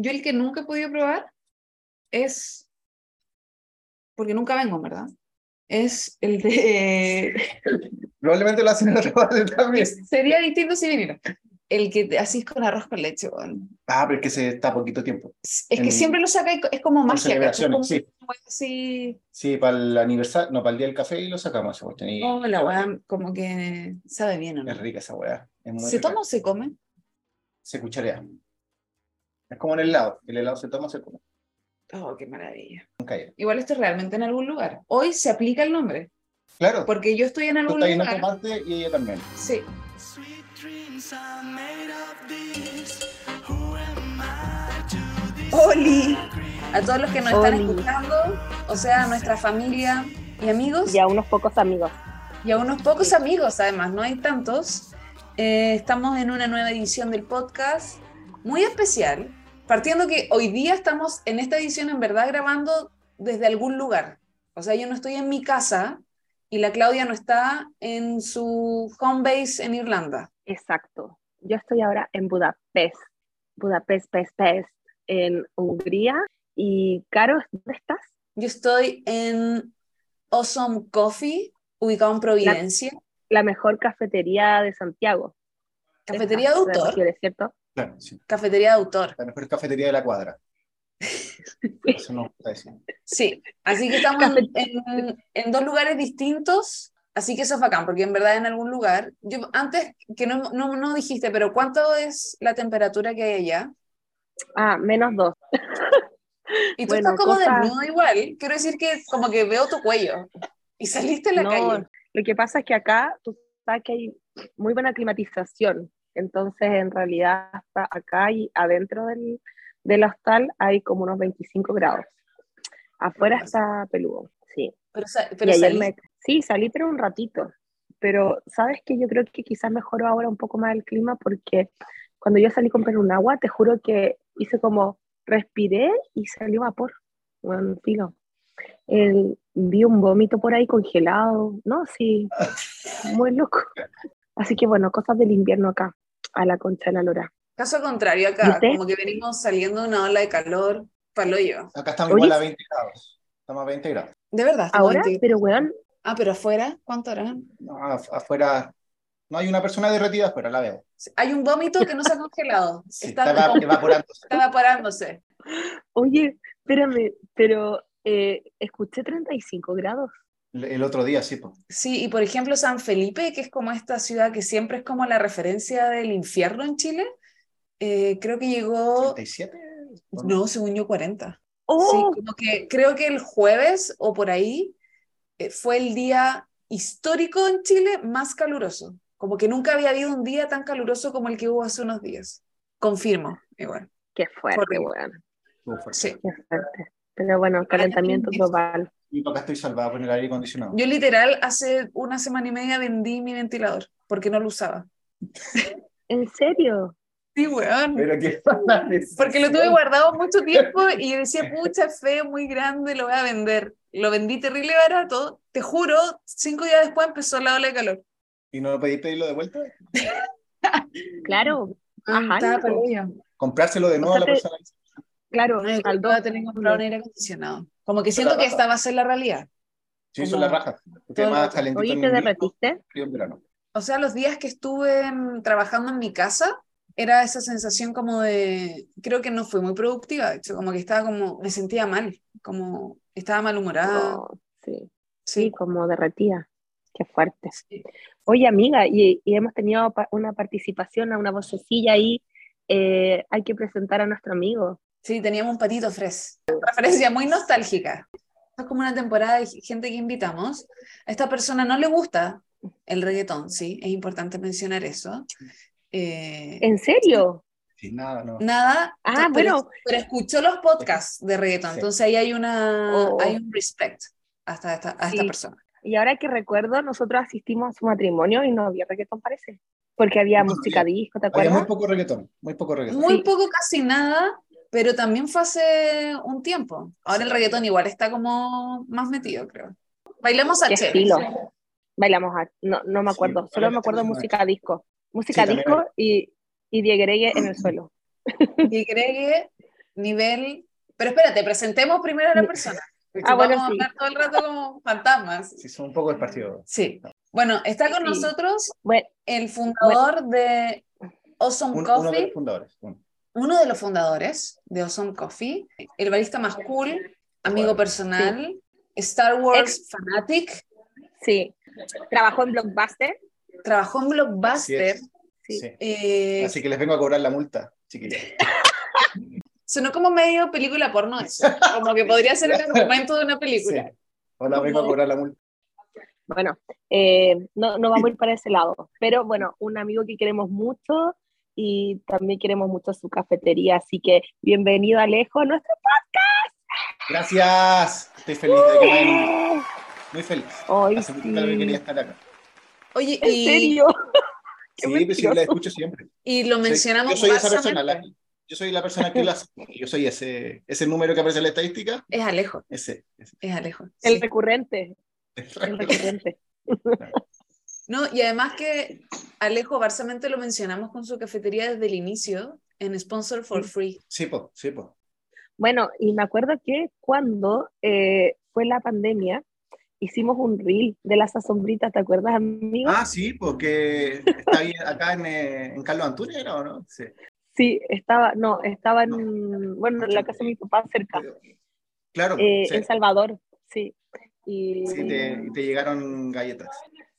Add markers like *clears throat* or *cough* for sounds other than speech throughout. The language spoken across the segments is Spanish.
Yo el que nunca he podido probar es, porque nunca vengo, ¿verdad? Es el de... *laughs* Probablemente lo hacen en otro parte también. Sería distinto si viniera. El que te asís con arroz con leche, weón. Ah, pero es que se está poquito tiempo. Es que En- siempre lo saca y es como magia. celebraciones, Como sí. así, Sí, para el aniversario, no, para el día del café y lo sacamos esa cuestión. Y oh, la weá, como que sabe bien, ¿o no? Es rica esa weá. ¿Se rica. toma o se come? Se cucharea. Es como en el helado. El helado se toma, se come. Oh, qué maravilla. Hay. Igual esto es realmente en algún lugar. Hoy se aplica el nombre, Claro, porque yo estoy en tú algún estás en otra lugar. parte y ella también. Sí. Sweet dreams are made of these. Who am I to disagree? Oli, a todos los que nos están Oli. escuchando, o sea, a nuestra familia y amigos, Y a unos pocos amigos. y a unos pocos amigos además, no hay tantos. Eh, estamos en una nueva edición del podcast muy especial, partiendo que hoy día estamos en esta edición en verdad grabando desde algún lugar. O sea, yo no estoy en mi casa y la Claudia no está en su home base en Irlanda. Exacto. Yo estoy ahora en Budapest. Budapest, Pest, Pest, en Hungría. Y, Caro, ¿dónde estás? Yo estoy en Awesome Coffee, ubicado en Providencia. La mejor cafetería de Santiago. Cafetería de autor. Santiago, ¿cierto? Claro, sí. Cafetería de autor. La mejor cafetería de la cuadra. *laughs* Eso no está diciendo. Sí, así que estamos en, en- en dos lugares distintos, así que eso es bacán, porque en verdad en algún lugar, yo antes que no, no, no dijiste, pero ¿cuánto es la temperatura que hay allá? Ah, menos dos. Y tú Bueno, estás como cosa- desnudo igual, quiero decir que como que veo tu cuello y saliste a la No, calle. lo que pasa es que acá, tú sabes que hay muy buena climatización. Entonces, en realidad, hasta acá y adentro del, del hostal hay como unos 25 grados. Afuera está peludo, sí. Pero, pero me- sí, salí pero un ratito. Pero sabes que yo creo que quizás mejoró ahora un poco más el clima porque cuando yo salí comprar un agua, te juro que hice como respiré y salió vapor. Bueno, filo. El- vi un vómito por ahí congelado, ¿no? Sí, *laughs* muy loco. Así que bueno, cosas del invierno acá, a la concha de la lora. Caso contrario ¿Y acá, como que venimos saliendo de una ola de calor, palo yo. Acá estamos Oye, igual a 20 grados. Estamos a 20 grados. De verdad. Ahora, 20. pero weón, Ah, pero afuera, ¿cuánto harán? No, af- afuera no hay una persona derretida afuera, la veo. Hay un vómito que no se ha congelado. *laughs* Sí, está, está eva- como- evaporándose. está evaporándose. oye, espérame, pero eh, escuché 35 grados. El otro día, sí, pues. Sí, y por ejemplo San Felipe, que es como esta ciudad que siempre es como la referencia del infierno en Chile, eh, creo que llegó, 37. no, según yo, 40. Sí, ¡Oh! como que creo que el jueves o por ahí eh, fue el día histórico en Chile más caluroso. Como que nunca había habido un día tan caluroso como el que hubo hace unos días. Confirmo, igual. ¡Qué fuerte! Estuvo fuerte. Sí. Qué fuerte. Pero bueno, calentamiento global. Y acá estoy salvado por el aire acondicionado. Yo literal hace una semana y media vendí mi ventilador porque no lo usaba. ¿En serio? Sí, weón. Pero qué Porque lo tuve guardado mucho tiempo y decía, *laughs* pucha, es feo, muy grande, lo voy a vender. Lo vendí terrible barato. Te juro, cinco días después empezó la ola de calor. ¿Y no podéis pedirlo de vuelta? Claro, *laughs* Ah, Ajá. Comprárselo de nuevo a la te- persona. Claro, Ay, al a dos. tener que comprar un aire acondicionado. Como que siento que esta va a ser la realidad. Sí, eso como es la raja. Porque todo más lo- calentito Oye, en ¿te derretiste? O sea, los días que estuve trabajando en mi casa, era esa sensación como de, creo que no fue muy productiva, de hecho, como que estaba como, me sentía mal, como estaba malhumorada. Oh, sí, sí, Sí, como derretida. Qué fuerte. sí. Oye, amiga, y, y hemos tenido una participación, una vocecilla ahí. eh, hay que presentar a nuestro amigo. Sí, teníamos un patito fres. Referencia muy nostálgica. Es como una temporada de gente que invitamos. A esta persona no le gusta el reggaetón, sí, es importante mencionar eso. Eh, ¿En serio? Sí, nada, no. nada, Ah, pero, bueno. pero escuchó los podcasts de reggaetón, Sí. entonces ahí hay, una, Oh. hay un respect hasta esta, a esta Sí. persona. Y ahora que recuerdo, nosotros asistimos a su matrimonio y no había reggaetón, parece. Porque había No, música disco, ¿te Había muy acuerdas? poco reggaetón, muy poco reggaetón. Muy Sí. poco, casi nada, pero también fue hace un tiempo. Ahora el reggaetón igual está como más metido, creo. Bailamos a estilo. Bailamos, a- no, no me Sí, acuerdo, solo me acuerdo a- música disco. Música también disco y, y diegueregue en el *clears throat* suelo. Y Gregue nivel... Pero espérate, presentemos primero a la persona. Ah, bueno, Vamos a sí. hablar todo el rato como fantasmas. Sí, son un poco del partido. Sí. Bueno, está con Sí. nosotros Bueno, el fundador de Awesome Un- uno de Coffee, los fundadores. uno. Uno de los fundadores de Awesome Coffee, el barista más cool, amigo personal, Star Wars fanatic, sí. Trabajó en Blockbuster. trabajó en Así Blockbuster. es. Sí. Sí. eh, Así que les vengo a cobrar la multa, chiquillos. *laughs* sonó como medio película porno eso, como que podría ser el argumento de una Sí. película. Ahora vengo a cobrar la multa. Bueno, eh, no, no vamos a ir para ese lado, pero bueno, un amigo que queremos mucho y también queremos mucho su cafetería, así que bienvenido Alejo a nuestro Gracias. Estoy feliz de que me podcast. Muy feliz. Ay, Hace mucho sí. que quería estar acá. Oye, ¿En y, serio? *laughs* Sí, pues sí, la escucho siempre. y lo mencionamos yo soy esa persona, la- yo soy la persona que lo hace. *laughs* Yo soy ese, ese número que aparece en la estadística. Es Alejo, Ese. ese. es Alejo. El sí. recurrente, el recurrente. No, y además que Alejo Barsamente lo mencionamos con su cafetería desde el inicio en Sponsor for Free. Sí, po, sí, po. Bueno, y me acuerdo que cuando eh, fue la pandemia, hicimos un reel de las asombritas, ¿te acuerdas, amigo? Ah, sí, porque está ahí acá en, eh, en Carlos Antunes, ¿era o no? Sí. Sí, estaba, no, estaba en, bueno, en la casa de mi papá cerca, Claro, eh, sí. en Salvador, sí. Y Sí, te, y te llegaron galletas.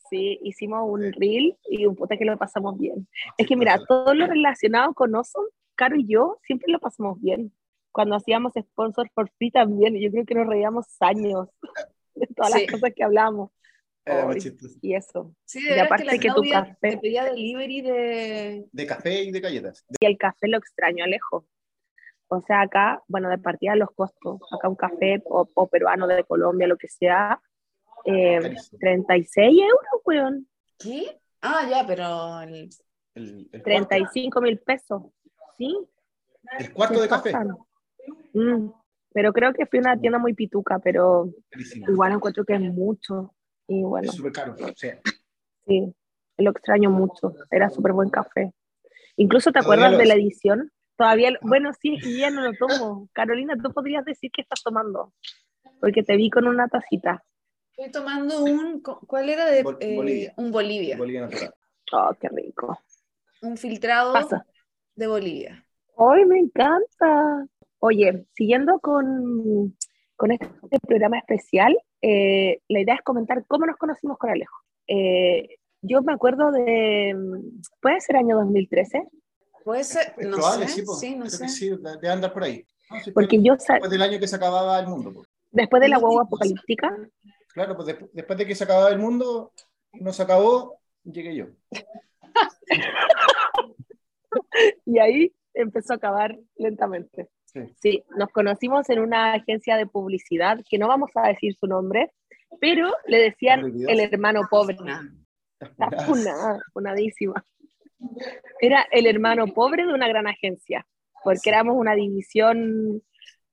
Sí, hicimos un Sí. reel y un puta que lo pasamos bien. Es que mira, todo lo relacionado con Awesome, Caro y yo, siempre lo pasamos bien. Cuando hacíamos sponsor for free también, yo creo que nos reíamos años *laughs* de todas Sí. las cosas que hablamos. Ay. Y eso. Sí, Y de verdad aparte que la que tu café- te pedía delivery de... De café y de galletas. Y el café lo extraño, Alejo. O sea, acá, bueno, de partida los costos, acá un café o, o peruano de Colombia, lo que sea, eh, Carísimo. 36 euros, weón. ¿Qué? Ah, ya, pero... el- El, el cuarto, 35 mil pesos. ¿Sí? el cuarto de café. Mm, Pero creo que fui a una tienda muy pituca, pero Carísimo. igual encuentro que es mucho. Y bueno, Es súper caro. Sí. sí, lo extraño mucho. Era súper buen café. Incluso te acuerdas de la edición. Todavía, lo- bueno, sí, es que ya no lo tomo. Carolina, tú podrías decir que estás tomando, porque te vi con una tacita. Estoy tomando un... ¿Cuál era? de Bol- eh, Bolivia. Un Bolivia. Bolivia natural. Oh, qué rico. Un filtrado Pasa. de Bolivia. ¡Ay, me encanta! Oye, siguiendo con, con este, programa especial, eh, la idea es comentar cómo nos conocimos con Alejo. Eh, yo me acuerdo de, puede ser año 2013, Puede ser, Es no probable, sé, sí, po. sí, no Creo sé. que sí, de, andar por ahí. No, porque yo, Después del año que se acababa el mundo. po. después de la guagua 2012. apocalíptica, Claro, pues despu- después de que se acababa el mundo, no se acabó, llegué yo. *laughs* y ahí empezó a acabar lentamente. Sí. Sí, nos conocimos en una agencia de publicidad, que no vamos a decir su nombre, pero le decían el hermano pobre. Funada, funadísima. *laughs* Era el hermano pobre de una gran agencia, porque Sí. éramos una división,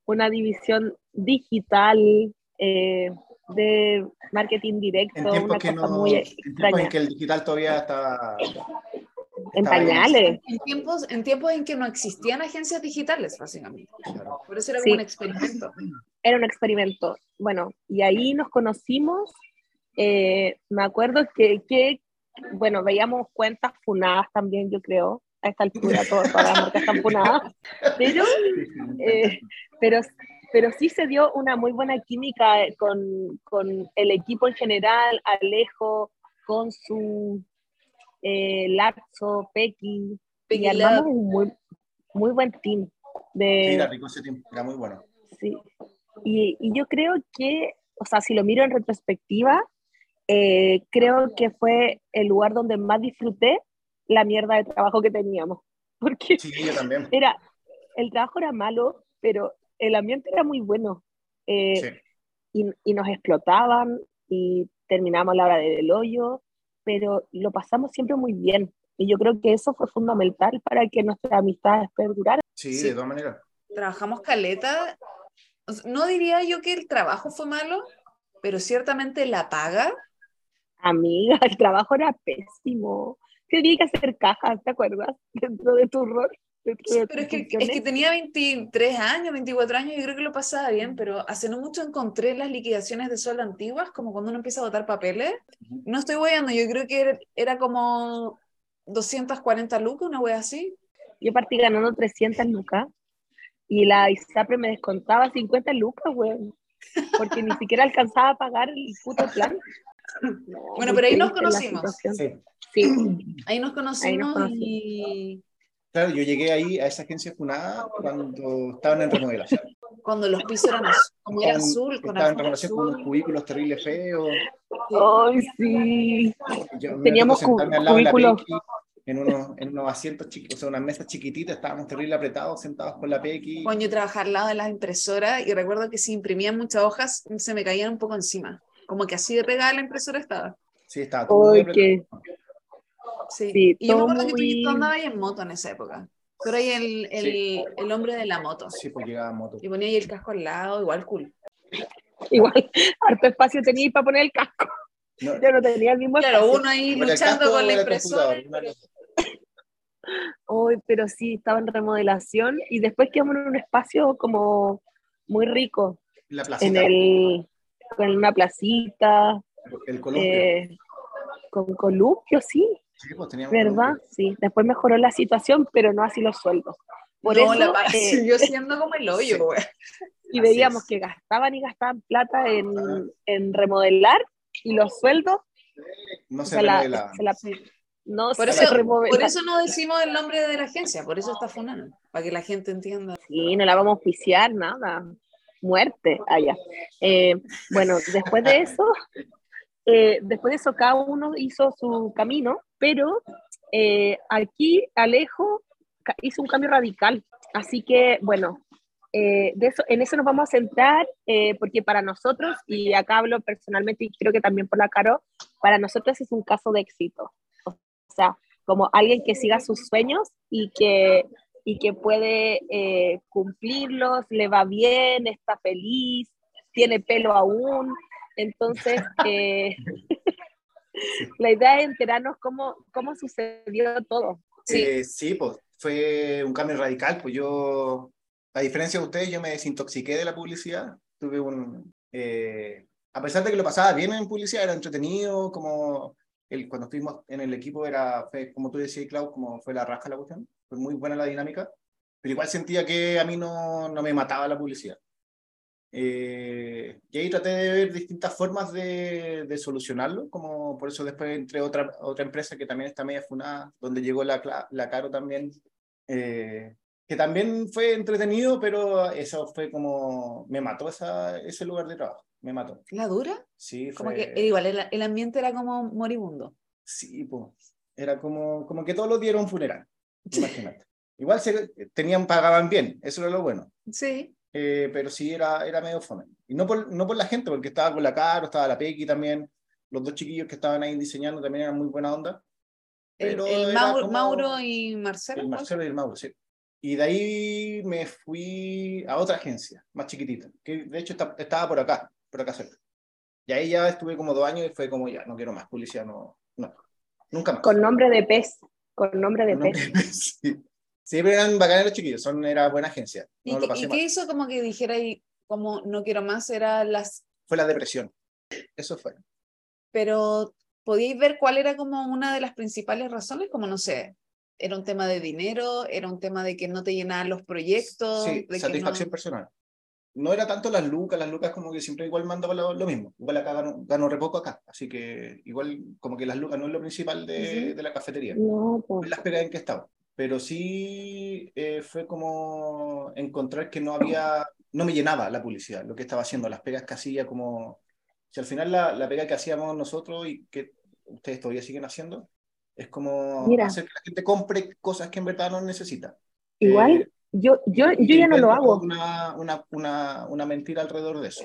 una división digital eh, de marketing directo, En tiempos, que no, muy en que el digital todavía estaba... En pañales. En tiempos, en tiempos en que no existían agencias digitales, básicamente. Por eso era Sí. como un experimento. Era un experimento. Bueno, y ahí nos conocimos. eh, me acuerdo que, que, bueno, veíamos cuentas funadas también, yo creo. A esta altura todas, todas las marcas están funadas. *laughs* Pero Eh, pero, pero sí se dio una muy buena química eh, con, con el equipo en general, Alejo, con su eh, Lazo, Pequi, y Pequi armamos Love. un muy, muy buen team. Sí, era De, rico ese tiempo, era muy bueno. sí. y, y yo creo que, o sea, si lo miro en retrospectiva, eh, creo que fue el lugar donde más disfruté la mierda de trabajo que teníamos. *laughs* Porque Sí, yo también. era, el trabajo era malo, pero el ambiente era muy bueno. Eh, Sí. y, y nos explotaban y terminamos la hora del hoyo, pero lo pasamos siempre muy bien. Y yo creo que eso fue fundamental para que nuestra amistad perdurara. Sí, Sí. de todas maneras. Trabajamos caleta. O sea, No diría yo que el trabajo fue malo, pero ciertamente la paga. Amiga, *laughs* el trabajo era pésimo. Tenía que hacer cajas, ¿te acuerdas? *laughs* Dentro de tu rol. Sí, pero es que, es que tenía 23 años, 24 años, y creo que lo pasaba bien, pero hace no mucho encontré las liquidaciones de sueldo antiguas, como cuando uno empieza a votar papeles. No estoy voyando, yo creo que era, era como 240 lucas, una wea así. Yo partí ganando 300 lucas y la ISAPRE me descontaba 50 lucas, güey. Porque ni siquiera alcanzaba a pagar el puto plan. No, Bueno, pero ahí nos conocimos. Sí. Sí, Ahí nos conocimos conocimos. y Claro, yo llegué ahí a esa agencia funada cuando estaban en remodelación. cuando los pisos eran azul, como era Estaban- azul, con Estaban en remodelación con unos azul. cubículos terribles feos. Ay, sí. Yo Teníamos tocó sentarme al lado de la cubículos. Pequi, en unos, en unos asientos chiquitos, o sea, unas mesas chiquititas, estábamos terrible apretados, sentados con la Pequi. Cuando yo trabajaba al lado de las impresoras y recuerdo que si imprimían muchas hojas se me caían un poco encima. Como que así de pegada la impresora estaba. Sí, estaba todo Ay, apretado. Sí. Sí, y yo me acuerdo que tú, andabas ahí en moto en esa época. Tú eras ahí el, el, Sí. el hombre de la moto. Sí, pues llegaba en moto. Y ponía ahí el casco al lado, igual cool. igual, *laughs* harto espacio tenía para poner el casco. No, Yo no tenía el mismo Claro, espacio. uno ahí luchando con la impresora. Ay, pero sí, estaba en remodelación y después quedamos en un espacio como muy rico, La en placita, el, con una placita, el columpio. eh, con columpio, sí, sí, pues teníamos ¿verdad? Sí, después mejoró la situación, pero no así los sueldos. Por no, eso, la pa- eh, *laughs* siguió siendo como el hoyo, sí. güey. y así veíamos es. que gastaban y gastaban plata en, Ah. en remodelar y los sueldos No se se la, remodelaban. se la- Sí. no Por se eso, remodelaban. por eso no decimos el nombre de la agencia, por eso está funando, para que la gente entienda. Sí, no la vamos a auspiciar, nada. Muerte, allá. bueno, después de eso, eh, después de eso cada uno hizo su camino, pero eh, aquí Alejo hizo un cambio radical. Así que, bueno, eh, de eso, en eso nos vamos a centrar, eh, porque para nosotros, y acá hablo personalmente y creo que también por la Caro, para nosotros es un caso de éxito. O sea, como alguien que siga sus sueños y que y que puede eh, cumplirlos, le va bien, está feliz, tiene pelo aún. Entonces, *laughs* eh, *laughs* la idea es enterarnos cómo, cómo sucedió todo. Sí. Eh, sí, pues fue un cambio radical. Pues yo, a diferencia de ustedes, yo me desintoxiqué de la publicidad. Tuve un. eh, a pesar de que lo pasaba bien en publicidad, era entretenido, como el, cuando estuvimos en el equipo, era, fue, como tú decías, Clau, como fue la rasca la cuestión. Fue muy buena la dinámica, pero igual sentía que a mí no, no me mataba la publicidad. Eh, y ahí traté de ver distintas formas de, de solucionarlo, como por eso después entré otra, otra empresa que también está media funada, donde llegó la, la Caro también, eh, que también fue entretenido, pero eso fue como, me mató esa, ese lugar de trabajo, me mató. ¿La dura? Sí, Como fue, que igual el, el ambiente era como moribundo. sí, pues, era como, como que todos los un funeral, *laughs* imagínate. Igual se, tenían, pagaban bien, eso era lo bueno. Sí. Eh, pero sí era, era medio fome. Y no por, no por la gente, porque estaba con la Caro, estaba la Pequi también, los dos chiquillos que estaban ahí diseñando también eran muy buena onda. El, Pero el era Mauro, como- Mauro y Marcelo. El. Marcelo y el Mauro, sí. Y de ahí me fui a otra agencia, más chiquitita, que de hecho está- estaba por acá, por acá cerca. Y ahí ya estuve como dos años y fue como ya, no quiero más publicidad, no, no, nunca más. Con nombre de pez, con nombre de No, pez. *laughs* sí. Siempre eran bacanes los chiquillos, son, era buena agencia. ¿Y, No pasé y qué hizo como que dijera ahí, como no quiero más? Era las. Fue la depresión. Eso fue. Pero podíais ver cuál era como una de las principales razones, como no sé, era un tema de dinero, era un tema de que no te llenaban los proyectos. Sí, de que satisfacción no- personal. No era tanto las lucas, las lucas como que siempre igual mandaba lo, lo mismo. Igual acá ganó, ganó re poco acá. Así que igual como que las lucas no es lo principal de, de la cafetería. No, pues. las pegas en que estaba. Pero sí eh, fue como encontrar que no había, no me llenaba la publicidad, lo que estaba haciendo, las pegas que hacía como... Si al final la, la pega que hacíamos nosotros y que ustedes todavía siguen haciendo, es como Mira. hacer que la gente compre cosas que en verdad no necesita. Igual, Eh, yo, yo, yo ya no lo hago. Una, una, una, una mentira alrededor de eso.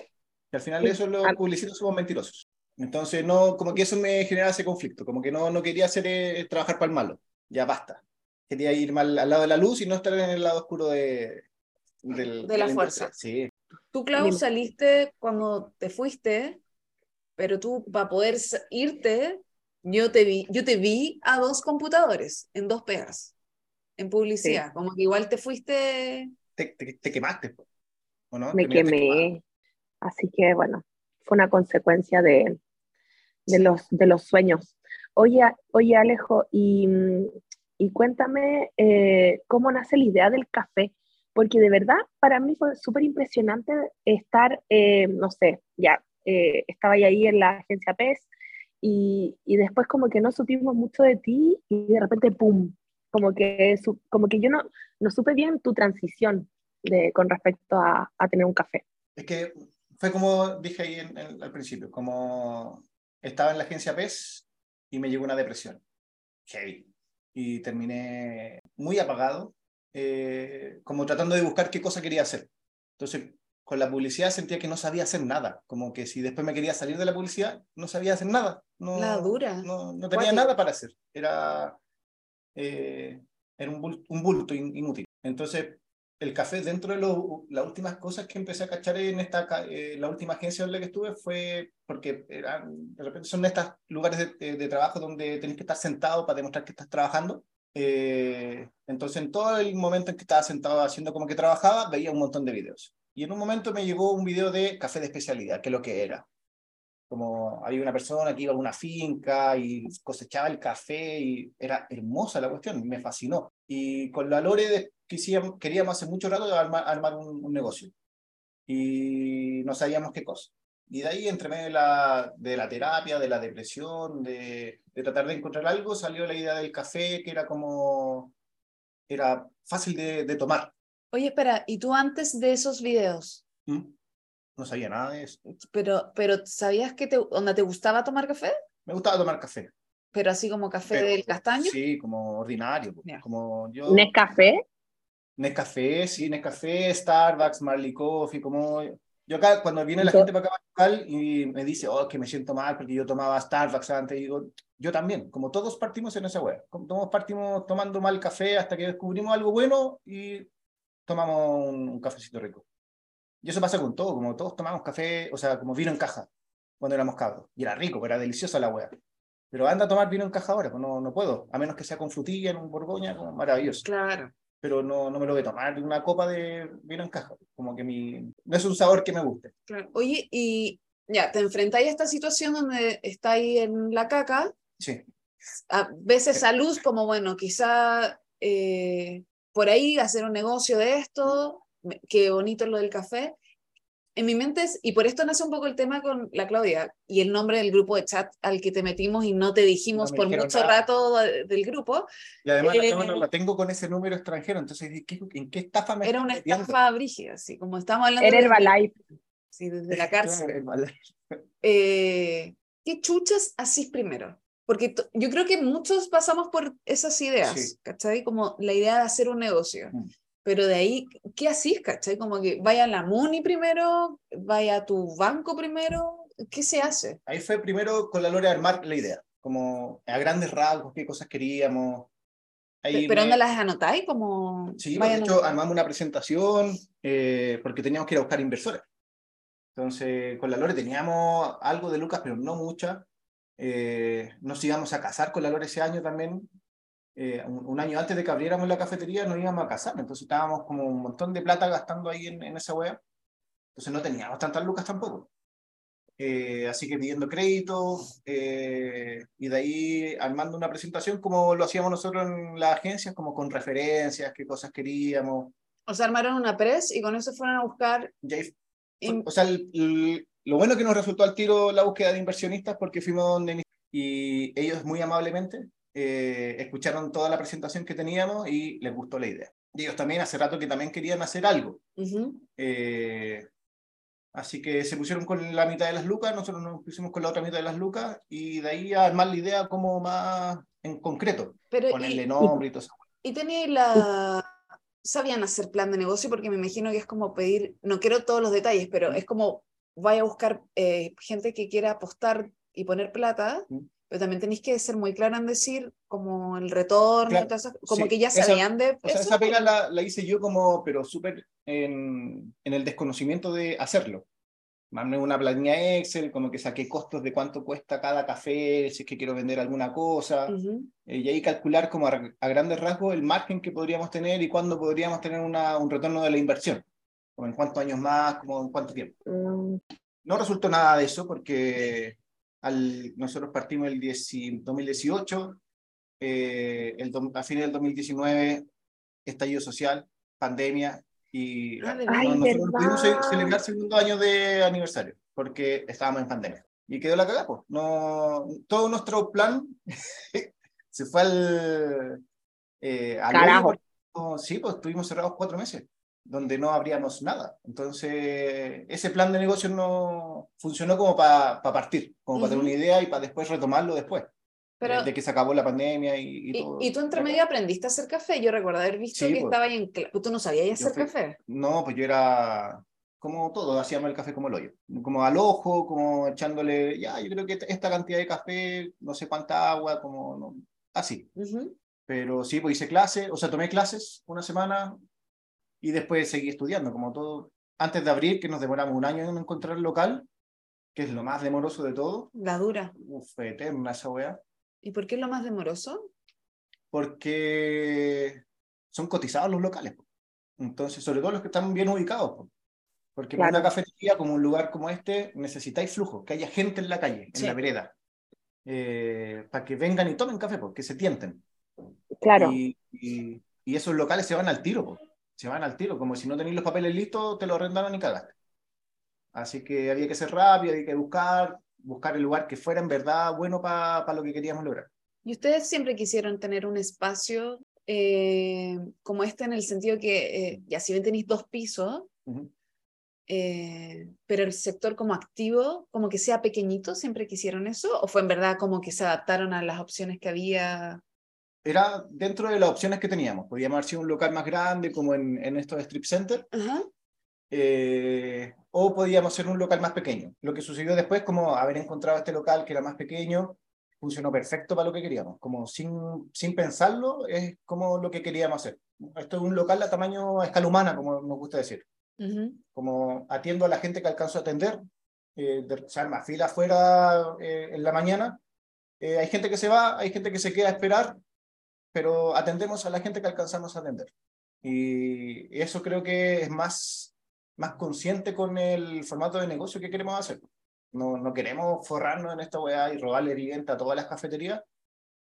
Y al final de eso los publicistas somos mentirosos. Entonces, no, como que eso me generaba ese conflicto, como que no, no quería hacer eh, trabajar para el malo. Ya basta. Quería ir mal al lado de la luz y no estar en el lado oscuro de, del- De la fuerza. Sí, Tú, Clau, Dime. saliste cuando te fuiste, pero tú para poder irte, yo te vi, yo te vi a dos computadores, en dos pegas. en publicidad, como que igual te fuiste... Te, te- te quemaste, ¿o no? me quemé. Así que bueno, fue una consecuencia de, de, los, de los sueños. Oye, oye Alejo, y, mm, y cuéntame eh, cómo nace la idea del café, porque de verdad para mí fue súper impresionante estar, eh, no sé, ya, eh, estaba ahí en la agencia PES y, y después como que no supimos mucho de ti y de repente, ¡pum! Como que, como que yo no, no supe bien tu transición de, con respecto a, a tener un café. Es que fue como dije ahí en- en- al principio, como estaba en la agencia PES y me llegó una depresión. Heavy. Y terminé muy apagado, eh, como tratando de buscar qué cosa quería hacer. Entonces, con la publicidad sentía que no sabía hacer nada, como que si después me quería salir de la publicidad, no sabía hacer nada. No, La dura. No, no tenía nada para hacer. Era, eh, era un bulto, un bulto in- inútil. Entonces, el café, dentro de lo- las últimas cosas que empecé a cachar en esta, eh, la última agencia en la que estuve fue porque eran, de repente son estos lugares de- de trabajo donde tenés que estar sentado para demostrar que estás trabajando. Eh, entonces, en todo el momento en que estaba sentado haciendo como que trabajaba, veía un montón de videos. Y en un momento me llegó un video de café de especialidad, que es lo que era. Como había una persona que iba a una finca y cosechaba el café y era hermosa la cuestión, me fascinó. Y con la Lore quisíamos- queríamos hace mucho rato armar, armar un, un negocio y no sabíamos qué cosa. Y de ahí, entre medio de la, de la terapia, de la depresión, de, de tratar de encontrar algo, salió la idea del café, que era como, era fácil de, de tomar. Oye, espera, ¿y tú antes de esos videos, ¿Mm? No sabía nada de eso. pero, pero sabías que te, onda, te gustaba tomar café? Me gustaba tomar café. Pero así como café Pero- del castaño. Sí, como ordinario. po. Ya. Como yo. Nescafé, Nescafé, sí, Nescafé, Starbucks, Marley Coffee, como... Yo acá, cuando viene la gente para acá para y me dice, oh, que me siento mal porque yo tomaba Starbucks antes, y digo, yo también, como todos partimos en esa web, como todos partimos tomando mal café hasta que descubrimos algo bueno y tomamos un, un cafecito rico. Y eso pasa con todo, como todos tomamos café, o sea, como vino en caja cuando éramos cabros. Y era rico, era deliciosa la wea. Pero anda a tomar vino en caja ahora, pues no, no puedo, a menos que sea con frutilla en un Borgoña, como maravilloso Claro. pero no, no me lo voy a tomar una copa de vino en caja. Como que mi, no es un sabor que me guste. Claro. Oye, y ya, te enfrentáis a esta situación donde estáis en la caca, Sí, a veces esa luz como, bueno, quizá eh, por ahí hacer un negocio de esto, qué bonito lo del café. En mi mente es, y por esto nace un poco el tema con la Claudia y el nombre del grupo de chat al que te metimos y no te dijimos No por mucho nada. rato de- del grupo, y además la Eh, cámara la tengo con ese número extranjero, entonces ¿qué- ¿en qué estafa me era una metiendo? estafa brígida, así como estamos hablando era Herbalife. sí, desde *laughs* la cárcel. Eh, ¿qué chuchas hacís primero? Porque yo creo que muchos pasamos por esas ideas, Sí. ¿cachai? Como la idea de hacer un negocio. Mm. Pero de ahí, ¿qué hacís, cachai? Como que vaya a la MUNI primero, vaya a tu banco primero, ¿qué se hace? Ahí fue primero con la Lore armar la idea, como a grandes rasgos, qué cosas queríamos. Ahí ¿Pero me- las anotáis? Como, Sí, pues, de a- hecho armamos una presentación eh, porque teníamos que ir a buscar inversores. Entonces, con la Lore teníamos algo de Lucas, pero no mucha. Eh, nos íbamos a casar con la Lore ese año también. Eh, un, un año antes de que abriéramos la cafetería nos íbamos a casar. Entonces estábamos como un montón de plata gastando ahí en, en esa web. Entonces no teníamos tantas lucas tampoco. Eh, así que pidiendo crédito eh, y de ahí armando una presentación como lo hacíamos nosotros en las agencias, como con referencias, qué cosas queríamos. O sea, armaron una press y con eso fueron a buscar... Y ahí in- o sea, el- el- lo bueno que nos resultó al tiro la búsqueda de inversionistas porque fuimos donde y ellos muy amablemente eh, escucharon toda la presentación que teníamos y les gustó la idea. Y ellos también hace rato que también querían hacer algo. Ujú. Eh, así que se pusieron con la mitad de las lucas, nosotros nos pusimos con la otra mitad de las lucas y de ahí a armar la idea como más en concreto, Pero, ponerle y, nombre y todo eso. y teníais la... Sabían hacer plan de negocio porque me imagino que es como pedir, no quiero todos los detalles, pero es como vaya a buscar eh, gente que quiera apostar y poner plata. Pero también tenéis que ser muy clara en decir como el retorno, Claro, esas- como sí, que ya esa- sabían de O sea, esa pega la, la hice yo como, pero súper en, en el desconocimiento de hacerlo. Mandé una planilla Excel, como que saqué costos de cuánto cuesta cada café, si es que quiero vender alguna cosa, Ujú. eh, y ahí calcular como a, a grandes rasgos el margen que podríamos tener y cuándo podríamos tener una, un retorno de la inversión, como en cuántos años más, como en cuánto tiempo. Mm, No resultó nada de eso porque al, nosotros partimos el 10 2018, eh, el, a fines del 2019, estallido social, pandemia, y Ah, de no- Ay, nosotros no pudimos celebrar segundo año de aniversario porque estábamos en pandemia. Y quedó la cagada, pues. No, todo nuestro plan *laughs* se fue al... Eh, al Carajo. no, sí, pues estuvimos cerrados cuatro meses donde no abríamos nada. Entonces, ese plan de negocio no funcionó como para partir, como para tener una idea y para después retomarlo después, Pero, de, que se acabó la pandemia y, y y, todo. y tú entre medio aprendiste a hacer café. Yo recuerdo haber visto Sí, que pues. estaba ahí en Tú no sabías hacer fui- café. No, pues yo era como todo, hacíamos el café como el hoyo, como al ojo, como echándole, ya, yo creo que esta cantidad de café, no sé cuánta agua, como, no, así. Ujú. Pero sí, pues hice clases, o sea, tomé clases una semana y después seguí estudiando, como todo. Antes de abrir, que nos demoramos un año en encontrar el local, que es lo más demoroso de todo, La dura. uf, eterna esa weá, ¿Y por qué es lo más demoroso? porque son cotizados los locales. Entonces, sobre todo los que están bien ubicados. po. Porque una cafetería, como un lugar como este, necesitáis flujo, que haya gente en la calle, en la vereda, eh, para que vengan y tomen café, porque se tienten. claro. Y, y- y esos locales se van al tiro, po. Se van al tiro, como si no tenéis los papeles listos, te lo arrendaron y cagaste. Así que había que ser rápido, había que buscar, buscar el lugar que fuera en verdad bueno para lo que queríamos lograr. ¿Y ustedes siempre quisieron tener un espacio eh, como este en el sentido que, eh, ya si bien tenéis dos pisos, Ujú. eh, pero el sector como activo, como que sea pequeñito, siempre quisieron eso? ¿O fue en verdad como que se adaptaron a las opciones que había? Era dentro de las opciones que teníamos. Podíamos haber sido un local más grande, como en, en estos strip centers, Ajá. eh, o podíamos ser un local más pequeño. Lo que sucedió después, como haber encontrado este local que era más pequeño, funcionó perfecto para lo que queríamos. Como sin, sin pensarlo, es como lo que queríamos hacer. Esto es un local a tamaño a escala humana, como nos gusta decir. Ujú. Como atiendo a la gente que alcanzo a atender, eh, de- se arma fila afuera eh, en la mañana. Eh, hay gente que se va, hay gente que se queda a esperar, pero atendemos a la gente que alcanzamos a atender. Y eso creo que es más, más consciente con el formato de negocio que queremos hacer. No, no queremos forrarnos en esta weá y robarle cliente a todas las cafeterías.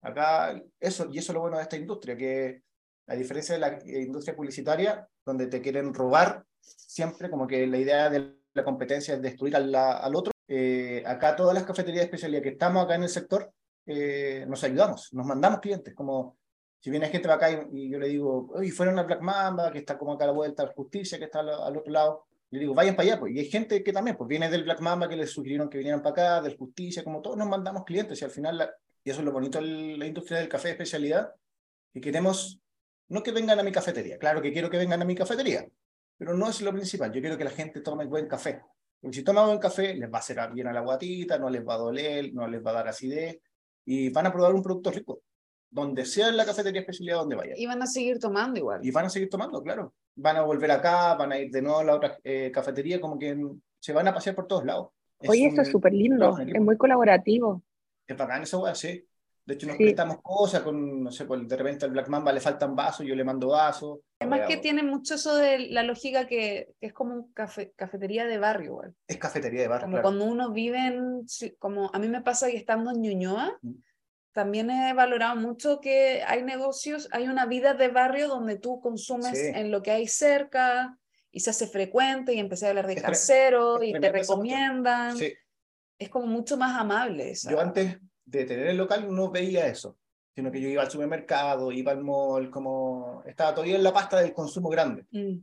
Acá, eso, y eso es lo bueno de esta industria, que a diferencia de la eh, industria publicitaria, donde te quieren robar siempre, como que la idea de la competencia es destruir al, al otro, eh, acá todas las cafeterías de especialidad que estamos acá en el sector, eh, nos ayudamos, nos mandamos clientes, como si viene gente para acá y, y yo le digo, oye, fueron a Black Mamba, que está como acá a la vuelta, Justicia, que está al, al otro lado, le digo, vayan para allá, pues. Y hay gente que también, pues viene del Black Mamba, que les sugirieron que vinieran para acá, del Justicia, como todos nos mandamos clientes, y al final, la- y eso es lo bonito de la industria del café de especialidad, que queremos, no que vengan a mi cafetería, claro que quiero que vengan a mi cafetería, pero no es lo principal, yo quiero que la gente tome buen café. Porque si toma buen café, les va a hacer bien a la guatita, no les va a doler, no les va a dar acidez, y van a probar un producto rico, donde sea en la cafetería especialidad donde vayan. Y van a seguir tomando igual. Y van a seguir tomando, claro. Van a volver acá, van a ir de nuevo a la otra eh, cafetería, como que se van a pasear por todos lados. Es Oye, un- eso es súper lindo, es muy colaborativo. Es bacán esa weá, sí. De hecho, nos Sí. prestamos cosas con, no sé, pues, de repente al Black Mamba le faltan vasos, yo le mando vasos. Además que tiene mucho eso de la lógica que, que es como un café, cafetería de barrio, igual. Es cafetería de barrio, Como claro. cuando uno vive en, como a mí me pasa que estando en Ñuñoa, Mm. También he valorado mucho que hay negocios, hay una vida de barrio donde tú consumes Sí. en lo que hay cerca y se hace frecuente y empecé a hablar de Es casero y te recomiendan. Sí. Es como mucho más amable. esa- Yo antes de tener el local no veía eso, sino que yo iba al supermercado, iba al mall, como estaba todavía en la pasta del consumo grande. Mm.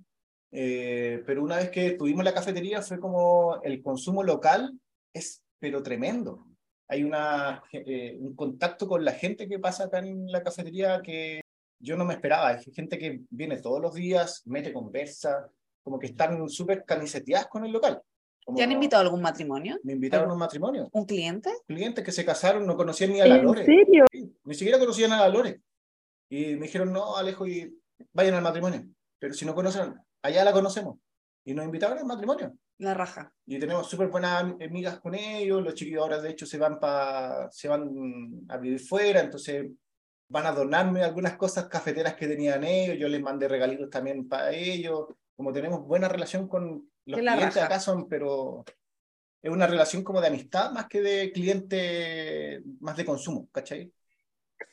Eh, pero una vez que tuvimos la cafetería fue como el consumo local es pero tremendo. Hay una, eh, un contacto con la gente que pasa acá en la cafetería que yo no me esperaba. Hay gente que viene todos los días, mete conversa, como que están súper camiseteadas con el local. Como ¿Te han invitado a algún matrimonio? Me invitaron a un matrimonio. ¿Un cliente? Clientes que se casaron no conocían ni a la ¿En Lore. serio? Sí, Ni siquiera conocían a la Lore. Y me dijeron, no, Alejo, y vayan al matrimonio. Pero si no conocen, allá la conocemos. Y nos invitaron al matrimonio. La raja. Y tenemos súper buenas amigas con ellos, los chiquillos ahora de hecho se van, pa, se van a vivir fuera, entonces van a donarme algunas cosas cafeteras que tenían ellos, yo les mandé regalitos también para ellos, como tenemos buena relación con los Que la clientes raja. acá son, pero es una relación como de amistad más que de cliente, más de consumo, ¿cachai?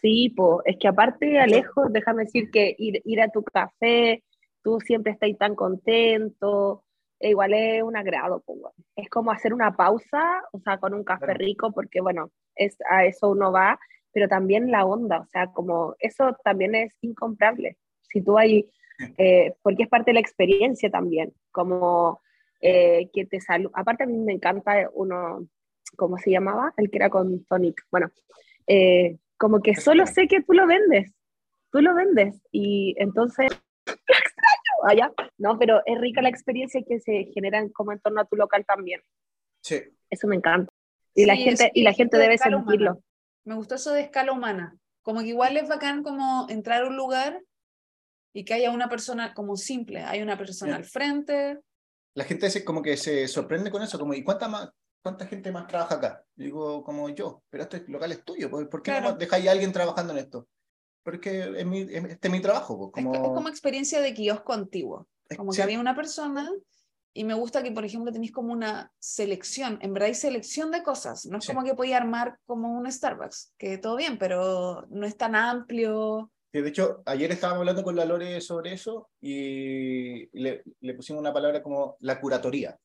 Sí, po, es que aparte, Alejo, déjame decir que ir, ir a tu café, tú siempre estás tan contento, e igual es un agrado, weón. Es como hacer una pausa, o sea, con un café Claro. rico, porque bueno, es, a eso uno va, pero también la onda, o sea, como eso también es incomparable. Si tú hay, *laughs* eh, porque es parte de la experiencia también, como eh, que te saluda. Aparte a mí me encanta uno, ¿cómo se llamaba? El que era con Tonic. Bueno, eh, como que solo sé que tú lo vendes, tú lo vendes y entonces. *laughs* *laughs* Allá, no, pero es rica la experiencia que se generan como en torno a tu local también. Sí, Eso me encanta. Y la gente, y la gente de debe sentirlo. humana. Me gustó eso de escala humana. Como que igual es bacán como entrar a un lugar y que haya una persona como simple, hay una persona al frente. la gente se, como que se sorprende con eso, como, ¿y cuánta más? ¿Cuánta gente más trabaja acá? Digo, como yo, pero este local es tuyo, ¿por por qué Claro. no dejáis a alguien trabajando en esto? Porque es mi, es- este es mi trabajo, pues, Es, como, co- es como experiencia de kiosco antiguo. es- Como sí, que había una persona y me gusta que, por ejemplo, tenéis como una selección. En verdad hay selección de cosas. No es Sí. como que podía armar como un Starbucks, que todo bien, pero no es tan amplio. que de hecho, ayer estábamos hablando con la Lore sobre eso y le, le pusimos una palabra como la curatoría.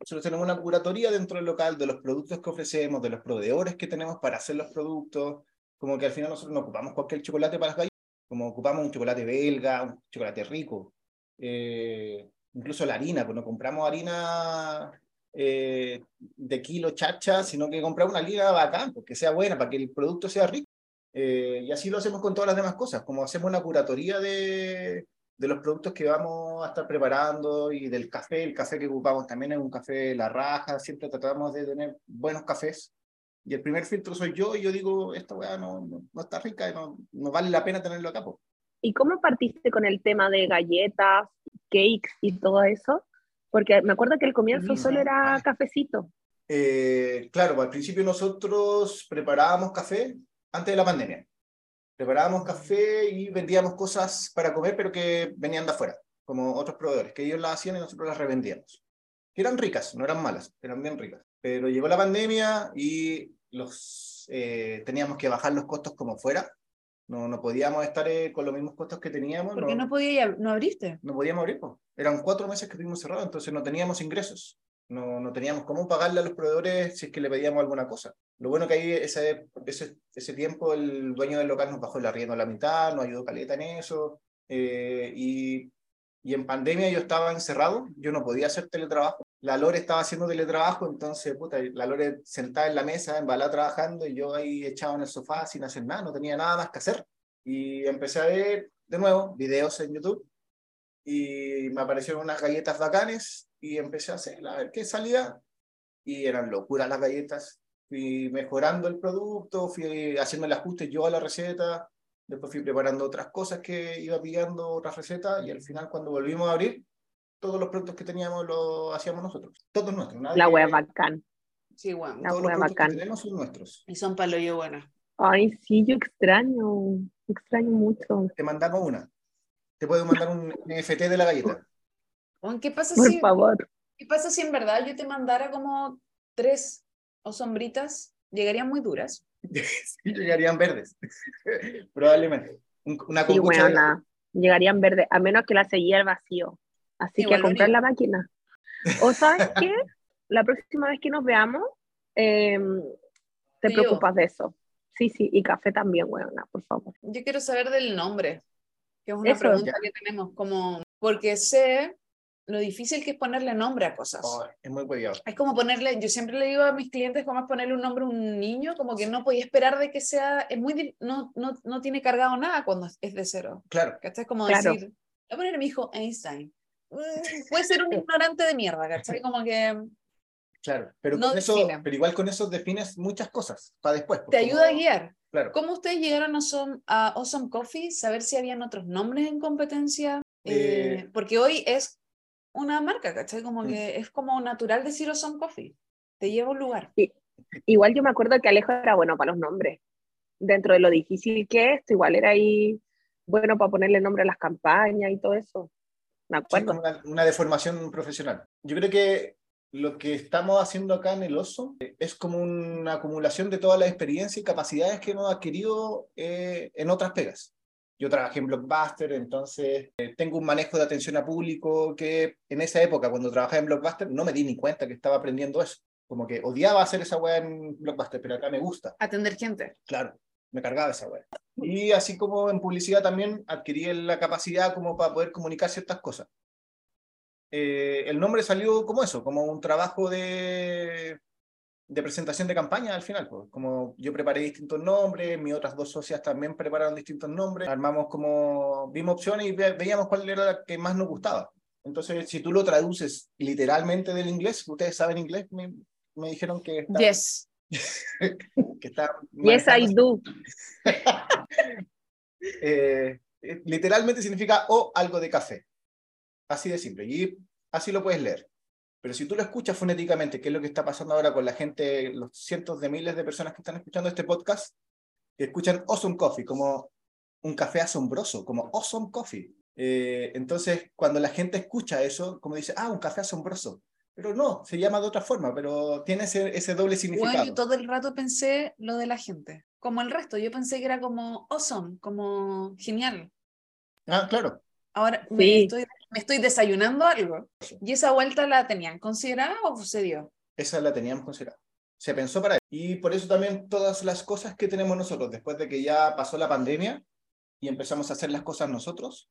Nosotros tenemos una curatoría dentro del local de los productos que ofrecemos, de los proveedores que tenemos para hacer los productos, como que al final nosotros no ocupamos cualquier chocolate para las galletas, como ocupamos un chocolate belga, un chocolate rico, eh, incluso la harina, pues no compramos harina eh, de kilo chacha, sino que compramos una harina bacán, porque sea buena, para que el producto sea rico. Eh, y así lo hacemos con todas las demás cosas, como hacemos una curatoría de, de los productos que vamos a estar preparando y del café, el café que ocupamos también es un café La Raja, siempre tratamos de tener buenos cafés. Y el primer filtro soy yo y yo digo, esta weá no, no, no está rica y no, no vale la pena tenerlo acá. po". ¿Y cómo partiste con el tema de galletas, cakes y todo eso? Porque me acuerdo que al comienzo solo era cafecito. Eh, claro, al principio nosotros preparábamos café antes de la pandemia. Preparábamos café y vendíamos cosas para comer, pero que venían de afuera, como otros proveedores, que ellos las hacían y nosotros las revendíamos. Que eran ricas, no eran malas, eran bien ricas. Pero llegó la pandemia y los, eh, teníamos que bajar los costos como fuera. No, no podíamos estar eh, con los mismos costos que teníamos. ¿Por qué no podía ir a- no abriste? no podíamos abrir. po. Eran cuatro meses que estuvimos cerrados, entonces no teníamos ingresos. No, no teníamos cómo pagarle a los proveedores si es que le pedíamos alguna cosa. Lo bueno que ahí ese, ese, ese tiempo el dueño del local nos bajó el arriendo a la mitad, nos ayudó caleta en eso. eh, y, y en pandemia yo estaba encerrado, yo no podía hacer teletrabajo. La Lore estaba haciendo teletrabajo, entonces puta, la Lore sentada en la mesa, embalada trabajando, y yo ahí echado en el sofá sin hacer nada, no tenía nada más que hacer. Y empecé a ver de nuevo videos en YouTube y me aparecieron unas galletas bacanes y empecé a hacer a ver qué salía y eran locuras las galletas. Fui mejorando el producto, fui haciendo el ajuste yo a la receta, después fui preparando otras cosas que iba pillando, otras recetas y al final cuando volvimos a abrir, todos los productos que teníamos los hacíamos nosotros, todos nuestros. nadie- La wea bacán. Sí, bueno. La todos los wea bacán. que tenemos son nuestros. Y son palo yo buena. Ay, sí, yo extraño, extraño mucho. Te mandamos una. Te puedo mandar un *laughs* NFT de la galleta. Juan, ¿Qué pasa Por si, favor. qué pasa si en verdad yo te mandara como tres o sombritas? Llegarían muy duras. *laughs* Sí, llegarían verdes. *laughs* Probablemente. Un- una Sí, kombucha de-. Llegarían verde, a menos que la seguía al vacío. Así Igual que a comprar la máquina. O sabes qué, *laughs* la próxima vez que nos veamos, em, te preocupas de eso. Sí, sí, y café también, weona, por favor. Yo quiero saber del nombre, que es una Eso. pregunta que tenemos, como, porque sé lo difícil que es ponerle nombre a cosas. Oh, es muy hueviado. Es como ponerle, yo siempre le digo a mis clientes cómo es ponerle un nombre a un niño, como que no podía esperar de que sea, es muy, no, no, no tiene cargado nada cuando es de cero. Claro, ¿Cachai? Como Claro. decir, voy a poner a mi hijo Einstein. *laughs* Puede ser un ignorante de mierda, ¿cachai? Como que claro. Pero, No con eso, define. pero igual con eso defines muchas cosas para después. pues, te como- ayuda a guiar. Claro. ¿Cómo ustedes llegaron a Awesome, a Awesome Coffee? Saber si habían otros nombres en competencia. Eh, Eh, porque hoy es una marca, ¿cachai? Como Mm. que es como natural decir Awesome Coffee. Te lleva a un lugar. Igual yo me acuerdo que Alejo era bueno para los nombres. Dentro de lo difícil que es, igual era ahí bueno para ponerle nombre a las campañas y todo eso. Me Sí, acuerdo. como una, una deformación profesional. Yo creo que lo que estamos haciendo acá en el oso eh, es como una acumulación de todas las experiencias y capacidades que hemos adquirido eh, en otras pegas. Yo trabajé en Blockbuster, entonces eh, tengo un manejo de atención a público que en esa época, cuando trabajaba en Blockbuster, no me di ni cuenta que estaba aprendiendo eso. Como que odiaba hacer esa weá en Blockbuster, pero acá me gusta. Atender gente. Claro, me cargaba esa web. Y así como en publicidad también adquirí la capacidad como para poder comunicar ciertas cosas. Eh, el nombre salió como eso, como un trabajo de, de presentación de campaña al final. Pues. Como yo preparé distintos nombres, mis otras dos socias también prepararon distintos nombres, armamos como, vimos opciones y ve- veíamos cuál era la que más nos gustaba. Entonces, si tú lo traduces literalmente del inglés, ustedes saben inglés, me, me dijeron que está, Yes. Que está Yes, I do. eh, literalmente significa o algo de café. Así de simple. Y así lo puedes leer. Pero si tú lo escuchas fonéticamente, que es lo que está pasando ahora con la gente, los cientos de miles de personas que están escuchando este podcast, que escuchan Awesome Coffee como un café asombroso, como Awesome Coffee. Eh, entonces, cuando la gente escucha eso, como dice, ah, un café asombroso. Pero no, se llama de otra forma, pero tiene ese, ese doble significado. Bueno, yo todo el rato pensé lo de la gente. Como el resto, yo pensé que era como awesome, como genial. Ah, claro. Ahora me, Sí. estoy, me estoy desayunando algo. ¿Y esa vuelta la tenían considerada o se dio? Esa la teníamos considerada. Se pensó para eso. Y por eso también todas las cosas que tenemos nosotros, después de que ya pasó la pandemia y empezamos a hacer las cosas nosotros,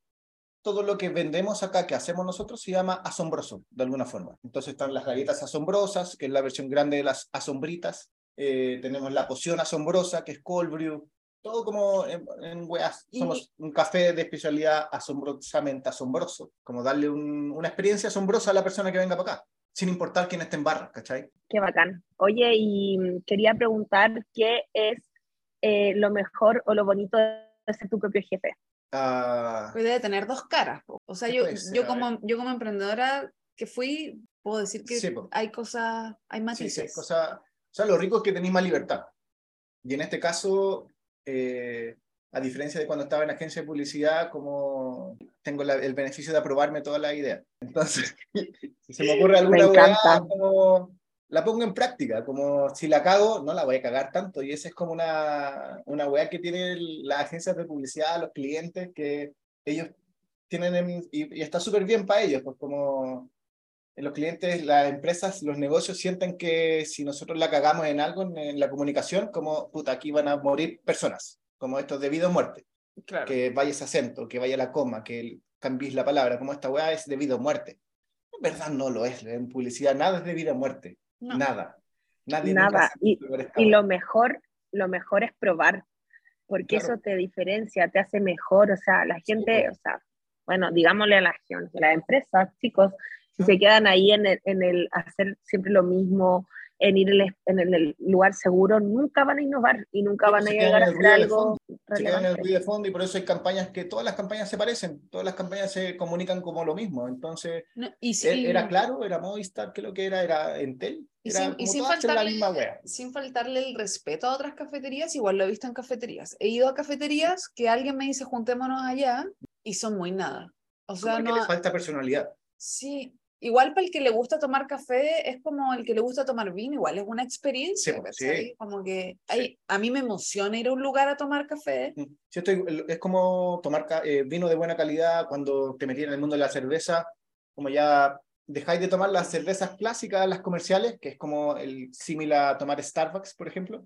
todo lo que vendemos acá, que hacemos nosotros, se llama asombroso, de alguna forma. Entonces están las galletas asombrosas, que es la versión grande de las asombritas. Eh, tenemos la poción asombrosa, que es cold brew. Todo como en, en weas. Somos un café de especialidad asombrosamente asombroso. Como darle un- una experiencia asombrosa a la persona que venga para acá, sin importar quién esté en barra, ¿cachai? Qué bacán. Oye, y mm, quería preguntar qué es eh, lo mejor o lo bonito de ser tu propio jefe. Pues debe tener dos caras. po. O sea, ¿Qué yo, ser? yo, como, yo como emprendedora que fui, puedo decir que Sí, hay cosas, hay sí, matices. sí, cosa, o sea, lo rico es que tenéis más libertad. Y en este caso, eh, a diferencia de cuando estaba en agencia de publicidad, como tengo la- el beneficio de aprobarme todas las ideas. Entonces, si *laughs* se me ocurre alguna Me encanta. como la pongo en práctica, como si la cago, no la voy a cagar tanto. Y esa es como una, una weá que tienen las agencias de publicidad, los clientes, que ellos tienen, en- y, y está súper bien para ellos, pues como los clientes, las empresas, los negocios sienten que si nosotros la cagamos en algo, en, en la comunicación, como, puta, aquí van a morir personas, como esto de vida o muerte, Claro. que vaya ese acento, que vaya la coma, que cambies la palabra, como esta weá es de vida o muerte. En verdad no lo es, en publicidad nada es de vida o muerte, No. nada. Nadie Nada. Y- Y lo mejor, lo mejor es probar, porque Claro. eso te diferencia, te hace mejor. O sea, la gente, o sea, bueno, digámosle a la gente, a las empresas, chicos, si Ah. se quedan ahí en el, en el hacer siempre lo mismo, en ir el- en el lugar seguro, nunca van a innovar y nunca Sí, van a llegar a hacer algo Se quedan en el ruido de fondo y por eso hay campañas que todas las campañas se parecen, todas las campañas se comunican como lo mismo. Entonces, No, y, e- sin, era claro, era Movistar, creo que era, era Entel, y sin- y sin faltarle- sin faltarle el respeto a otras cafeterías, igual lo he visto en cafeterías. He ido a cafeterías que alguien me dice juntémonos allá y son muy nada. O sea, Como que no, le falta personalidad. sí, igual para el que le gusta tomar café es como el que le gusta tomar vino, igual es una experiencia, Sí, sí. Como que hay- a mí me emociona ir a un lugar a tomar café. Mm. Sí, estoy- es como tomar eh, vino de buena calidad cuando te metías en el mundo de la cerveza, como ya dejáis de tomar las cervezas clásicas, las comerciales, que es como el símil a tomar Starbucks, por ejemplo,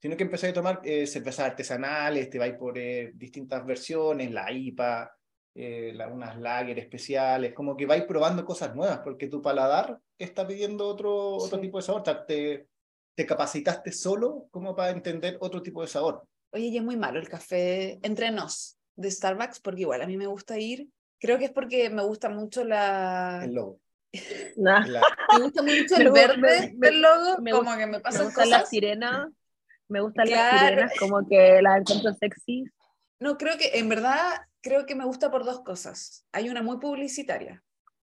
sino que empezáis a tomar eh, cervezas artesanales, te vais por eh, distintas versiones, la IPA, eh, la- unas lager especiales, como que vais probando cosas nuevas, porque tu paladar está pidiendo otro, otro Sí. tipo de sabor, te, te capacitaste solo como para entender otro tipo de sabor. Oye, y es muy malo el café entre nos de Starbucks, porque igual a mí me gusta ir. Creo que es porque me gusta mucho la... El logo. *laughs* Nah, La- Me gusta mucho el Me verde me- me- del logo, me como gusta- que me me pasan gustan las cosas. sirenas, me gustan las Claro. sirenas, como que las encuentro sexy. No, creo que en verdad, creo que me gusta por dos cosas. Hay una muy publicitaria,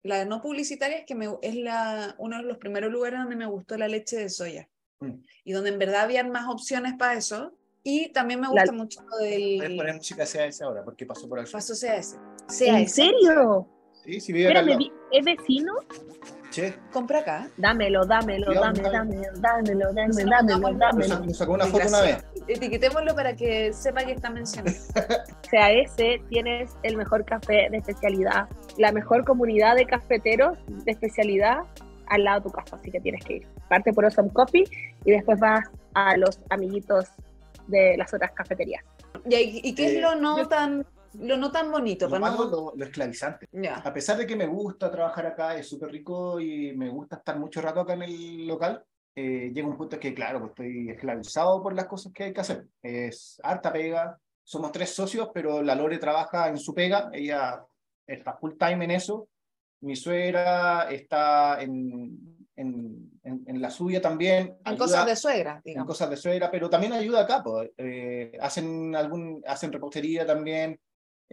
la no publicitaria es que me, es la, uno de los primeros lugares donde me gustó la leche de soya. Mm. Y donde en verdad habían más opciones para eso. Y también me La- gusta mucho lo Puedes del poner música CAS ahora, porque pasó por al paso CAS. ¿En CAS. serio? Sí, sí, vive acá al Espérame, vi- ¿es vecino? Che, Compra acá. Dámelo, dámelo, dame, vamos, dámelo, dámelo, dámelo, dámelo, nos dámelo. sacó- nos sacó una foto una vez. Etiquetémoslo para que sepa que está mencionando. CAS *laughs* tienes el mejor café de especialidad, la mejor comunidad de cafeteros de especialidad al lado de tu casa, así que tienes que ir. Parte por Awesome Coffee y después vas a los amiguitos de las otras cafeterías. ¿Y, y qué Eh, es lo no tan lo no tan bonito? Lo Para malo, no- lo, lo esclavizante. Ya. A pesar de que me gusta trabajar acá, es súper rico y me gusta estar mucho rato acá en el local, eh, llega un punto que, claro, pues estoy esclavizado por las cosas que hay que hacer. Es harta pega. Somos tres socios, pero la Lore trabaja en su pega. Ella está full time en eso. Mi suegra está en, en, en- en la suya también. En ayuda- cosas de suegra, en digamos. cosas de suegra, pero también ayuda acá, pues. Eh, hacen algún, hacen repostería también,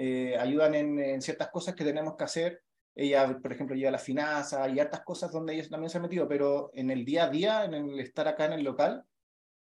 eh, ayudan en, en ciertas cosas que tenemos que hacer. Ella, por ejemplo, lleva las finanzas y hartas cosas donde ella también se ha metido, pero en el día a día, en el estar acá en el local,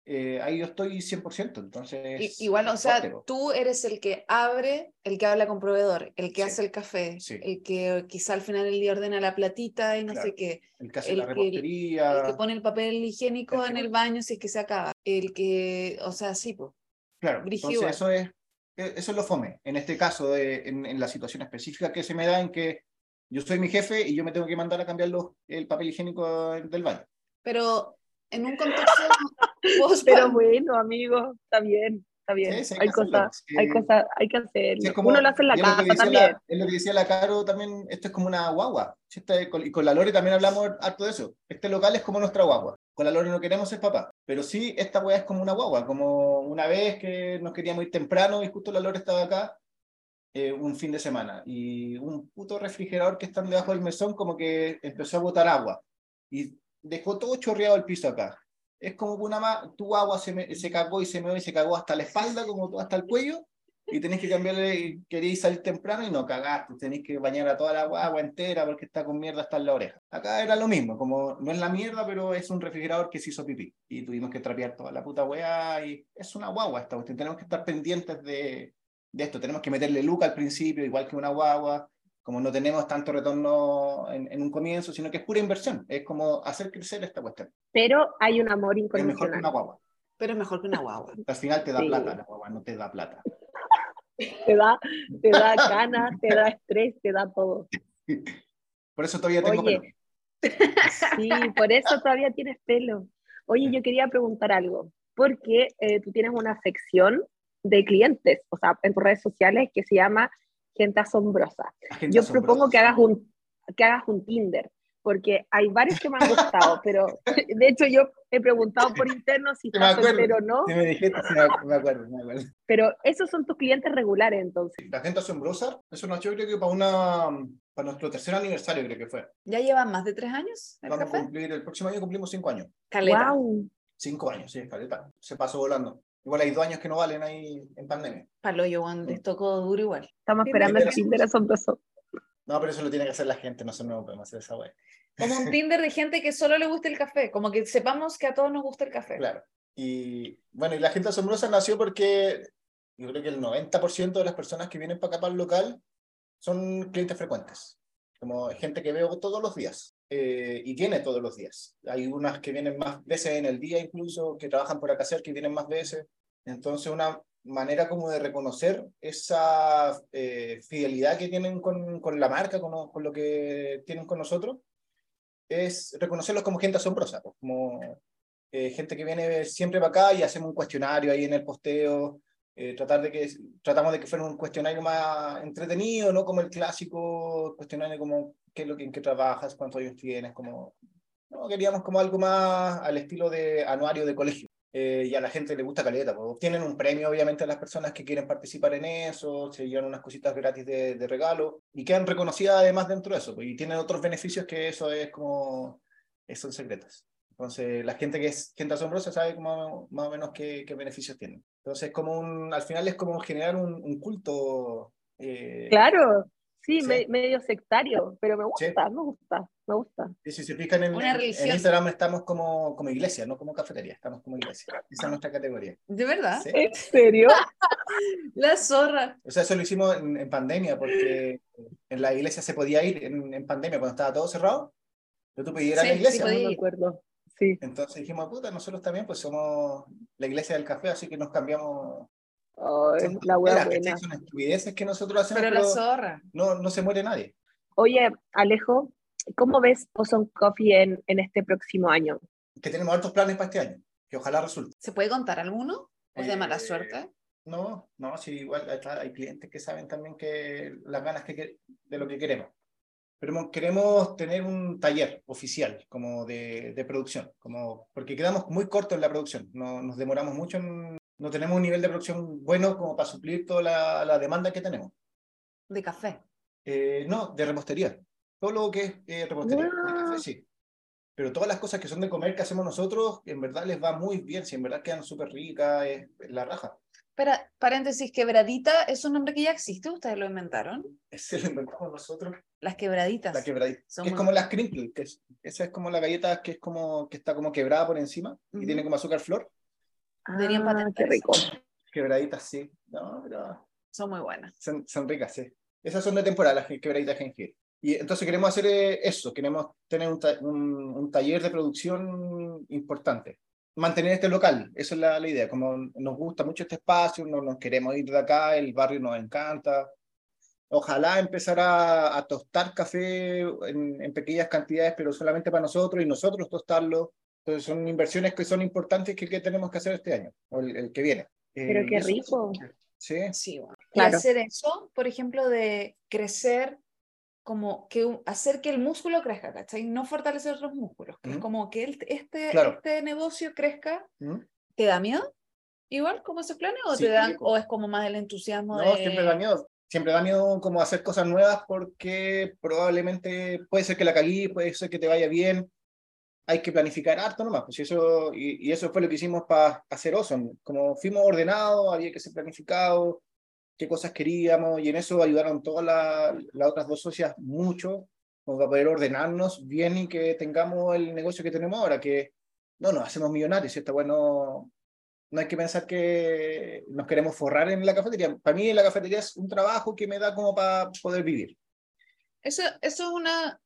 eh, ahí yo estoy 100%, entonces... I- Igual, o sea, tú eres el que abre, el que habla con proveedor, el que Sí. hace el café, Sí. el que quizá al final del día ordena la platita y no Claro. sé qué, el que hace el la que- repostería, el que pone el papel higiénico El en que- el baño si es que se acaba, el que, o sea, sí, pues. claro, entonces eso es, eso es lo fome, en este caso, de- en, en la situación específica que se me da en que yo soy mi jefe y yo me tengo que mandar a cambiar los, el papel higiénico del baño. Pero en un contexto post- *laughs* Pero bueno, amigo, está bien, está bien. Sí, sí, hay hay, cosas, hay cosas, hay que hacerlo. Sí, es como- Uno lo hace en la y es lo que casa decía también. la- es lo que decía la Caro también, esto es como una guagua. Este- con- y con la Lore también hablamos harto de eso. Este local es como nuestra guagua. Con la Lore no queremos ser papá. Pero sí, esta weá es como una guagua. Como una vez que nos queríamos ir temprano y justo la Lore estaba acá eh, un fin de semana. Y un puto refrigerador que está debajo del mesón como que empezó a botar agua. Y dejó todo chorreado el piso acá. Es como que una tu agua se, me- se cagó y se me y se cagó hasta la espalda, como hasta el cuello y tenéis que cambiarle, y queréis salir temprano y no cagaste, tenéis que bañar a toda la agua entera porque está con mierda hasta en la oreja. Acá era lo mismo, como no es la mierda, pero es un refrigerador que se hizo pipí y tuvimos que trapear toda la puta weá y es una guagua esta cuestión, tenemos que estar pendientes de, de esto, tenemos que meterle luca al principio, igual que una guagua, como no tenemos tanto retorno en, en un comienzo, sino que es pura inversión, es como hacer crecer esta cuestión, Pero hay un amor es mejor que una incondicional. guagua. pero es mejor que una guagua. Al final te da Sí. plata la guagua, no te da plata. Te da, te da ganas, te da estrés, te da todo. Por eso todavía tengo Oye. pelo. Sí, por eso todavía tienes pelo. Oye, yo quería preguntar algo, porque eh, tú tienes una sección de clientes, o sea, en tus redes sociales que se llama Gente Asombrosa. Yo asombrosa. propongo que hagas un, que hagas un Tinder, porque hay varios que me han gustado, pero de hecho yo he preguntado por interno si estás soltero o no, Sí, me dijiste, sí, me- acuerdo, me acuerdo. pero esos son tus clientes regulares entonces. La gente asombrosa, eso nos yo creo que para una para nuestro tercer aniversario creo que fue. ¿Ya llevan más de tres años el Vamos a cumplir, el próximo año cumplimos cinco años. Caleta. Wow. Cinco años, sí, caleta. Se pasó volando. Igual hay dos años que no valen ahí en pandemia. Palo yo, les tocó duro igual. Estamos esperando el Tinder asombroso. No, pero eso lo tiene que hacer la gente, nosotros no podemos hacer esa wea. Como un Tinder de gente que solo le gusta el café, como que sepamos que a todos nos gusta el café. Claro. Y bueno, y la gente asombrosa nació porque yo creo que el 90% de las personas que vienen para acá para el local son clientes frecuentes. Como gente que veo todos los días eh, y viene todos los días. Hay unas que vienen más veces en el día incluso, que trabajan por acá cerca y vienen más veces. Entonces una manera como de reconocer esa eh, fidelidad que tienen con, con la marca, con, con lo que tienen con nosotros, es reconocerlos como gente asombrosa, pues, como eh, gente que viene siempre para acá y hacemos un cuestionario ahí en el posteo, eh, tratar de que, tratamos de que fuera un cuestionario más entretenido, no como el clásico cuestionario como qué es lo que, en qué trabajas, cuántos años tienes, como, no, queríamos como algo más al estilo de anuario de colegio. Eh, y a la gente le gusta caleta, pues, obtienen un premio obviamente a las personas que quieren participar en eso, se llevan unas cositas gratis de, regalo y quedan reconocidas además dentro de eso, pues, y tienen otros beneficios que eso es como, eh, son secretos. Entonces, la gente que es gente asombrosa sabe más o menos qué, qué beneficios tienen. Entonces, como un, al final es como generar un, un culto. eh, Claro, Sí, Sí. me- medio sectario, pero me Sí. gusta, me gusta, me gusta. Y si se fijan en, en- Instagram estamos como, como iglesia, no como cafetería, estamos como iglesia. Esa es nuestra categoría. ¿De verdad? ¿sí? ¿En serio? *laughs* La zorra. O sea, eso lo hicimos en, en pandemia, porque en la iglesia se podía ir en, en pandemia cuando estaba todo cerrado. Pero tú podías ir a Sí, la sí iglesia. podía No me acuerdo. Sí. Entonces dijimos, puta, nosotros también pues somos la iglesia del café, así que nos cambiamos. Son la tonteras, buena. Son estupideces que nosotros hacemos, Pero pero, la zorra. no, no se muere nadie. Oye, Alejo, ¿cómo ves Ozone Coffee en, en este próximo año? Que tenemos altos planes para este año, que ojalá resulte. ¿Se puede contar alguno? ¿O es de mala Eh, suerte? No, no, sí, igual hay, clientes que saben también que las ganas que, de lo que queremos. Pero mo- queremos tener un taller oficial como de, de producción, como, porque quedamos muy cortos en la producción, no, nos demoramos mucho, en- no tenemos un nivel de producción bueno como para suplir toda la, la demanda que tenemos. De café. Eh, no, de repostería. Todo lo que es eh, repostería. De Ah. café, sí. Pero todas las cosas que son de comer que hacemos nosotros, en verdad les va muy bien, si en verdad quedan súper ricas, es la raja. Espera, paréntesis, quebradita es un nombre que ya existe, ustedes lo inventaron. Ese lo inventamos nosotros. Las quebraditas. La quebradita. Que es como las crinkle, que es, esa es como la galleta que es como que está como quebrada por encima y tiene como azúcar flor. Deberían Ah, patentar qué rico. Quebraditas, sí. No, pero Son muy buenas. son, son ricas, sí. Esas son de temporada, las quebraditas de jengibre. Y entonces queremos hacer eh, eso, queremos tener un, ta- un- un taller de producción importante. Mantener este local, esa es la, la idea. Como nos gusta mucho este espacio, no nos queremos ir de acá, el barrio nos encanta. Ojalá empezar a, a tostar café en, en pequeñas cantidades, pero solamente para nosotros y nosotros tostarlo. Entonces son inversiones que son importantes que, que tenemos que hacer este año, o el, el que viene. Pero Eh, qué eso- rico. Sí, Sí, bueno. Claro. Y hacer eso, por ejemplo, de crecer, como que hacer que el músculo crezca, ¿cachai? No fortalecer otros músculos, que es Ujú. como que el- este, Claro. este negocio crezca. ¿Mm? ¿Te da miedo? Igual, como esos planes, o Sí, te dan, o es como más el entusiasmo No, de. siempre da miedo. Siempre da miedo como hacer cosas nuevas porque probablemente puede ser que la caguí, puede ser que te vaya bien. Hay que planificar harto nomás. Pues eso, y, y eso fue lo que hicimos para hacer Ozone. Como fuimos ordenados, había que ser planificado, qué cosas queríamos, y en eso ayudaron todas la- las otras dos socias mucho, como para poder ordenarnos bien y que tengamos el negocio que tenemos ahora, que no nos hacemos millonarios, ¿cierto? Bueno, no hay que pensar que nos queremos forrar en la cafetería. Para mí la cafetería es un trabajo que me da como para poder vivir. Eso, eso es una,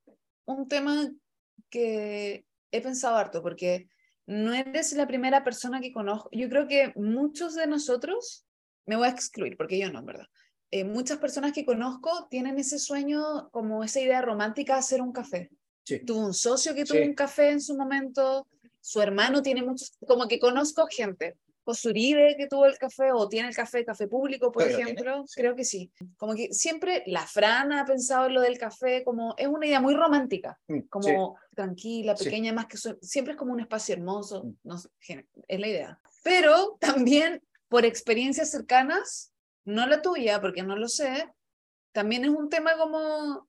un tema que he pensado harto, porque no eres la primera persona que conozco. Yo creo que muchos de nosotros, me voy a excluir, porque yo no, en verdad. Eh, muchas personas que conozco tienen ese sueño, como esa idea romántica de hacer un café. Sí. Tuvo un socio que tuvo Sí. un café en su momento, su hermano tiene muchos, como que conozco gente. José Uribe que tuvo el café o tiene el café, café público, por tiene, ejemplo, sí. creo que sí. Como que siempre la Fran ha pensado en lo del café como es una idea muy romántica, Mm, como tranquila, Sí. pequeña, más que su- siempre es como un espacio hermoso, Mm. no sé, es la idea. Pero también por experiencias cercanas, no la tuya, porque no lo sé, también es un tema como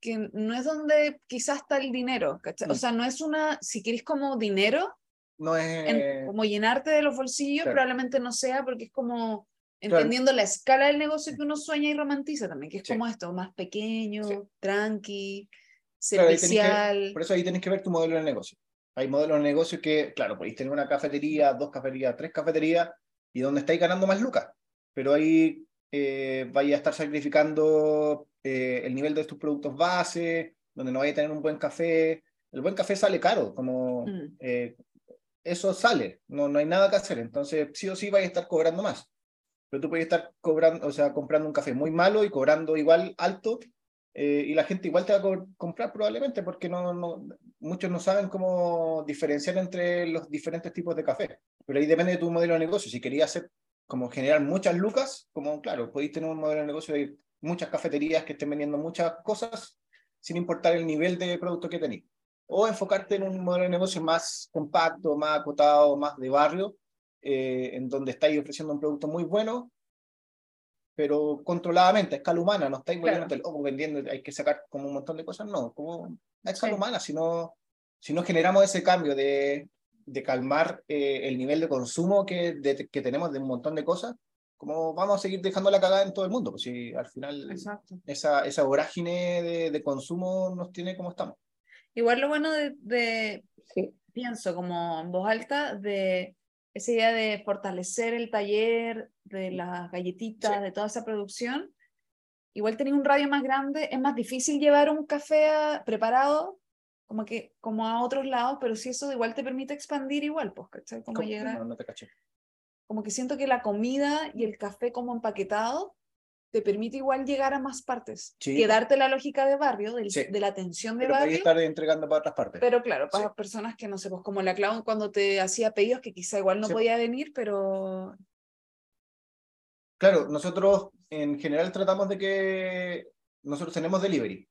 que no es donde quizás está el dinero, ¿cachai? O Mm. sea, no es una, si quieres como dinero, No es... en- como llenarte de los bolsillos, claro. probablemente no sea porque es como Claro. entendiendo la escala del negocio que uno sueña y romantiza también, que es Sí. como esto, más pequeño, Sí. tranqui, Claro, ahí tenés que- servicial. por eso ahí tienes que ver tu modelo de negocio. Hay modelos de negocio que, claro, podéis tener una cafetería, dos cafeterías, tres cafeterías, y donde estáis ganando más lucas. Pero ahí eh, vais a estar sacrificando eh, el nivel de tus productos base, donde no vais a tener un buen café. El buen café sale caro, como Mm. eh, eso sale, no, no hay nada que hacer. Entonces, sí o sí vais a estar cobrando más. Pero tú puedes estar cobrando, o sea, comprando un café muy malo y cobrando igual alto, eh, y la gente igual te va a co- comprar probablemente porque no, no, muchos no saben cómo diferenciar entre los diferentes tipos de café. Pero ahí depende de tu modelo de negocio. Si querías hacer como generar muchas lucas, como claro, podéis tener un modelo de negocio de muchas cafeterías que estén vendiendo muchas cosas sin importar el nivel de producto que tenéis. O enfocarte en un modelo de negocio más compacto, más acotado, más de barrio, eh, en donde estáis ofreciendo un producto muy bueno, pero controladamente, a escala humana, no estáis Claro. volviéndote loco vendiendo, hay que sacar como un montón de cosas, no, como a escala Sí. humana, si no, si no generamos ese cambio de, de calmar eh, el nivel de consumo que, de- que tenemos de un montón de cosas, como vamos a seguir dejando la cagada en todo el mundo, pues si al final Exacto. esa, esa vorágine de, de consumo nos tiene como estamos. Igual lo bueno de, de- Sí. pienso como en voz alta, de esa idea de fortalecer el taller, de las galletitas, Sí. de toda esa producción. Igual tenía un radio más grande, es más difícil llevar un café a- preparado como que como a otros lados, pero si eso igual te permite expandir igual, pues, ¿cachai? Como ¿Cómo? llegar, No, no te caché. como que siento que la comida y el café como empaquetado te permite igual llegar a más partes. Sí. Quedarte la lógica de barrio, del- Sí. de la atención de Pero barrio. estar entregando para otras partes. Pero claro, para Sí. personas que no sé, pues como la Clau cuando te hacía pedidos que quizá igual no podía venir, pero Claro, nosotros en general tratamos de que nosotros tenemos delivery.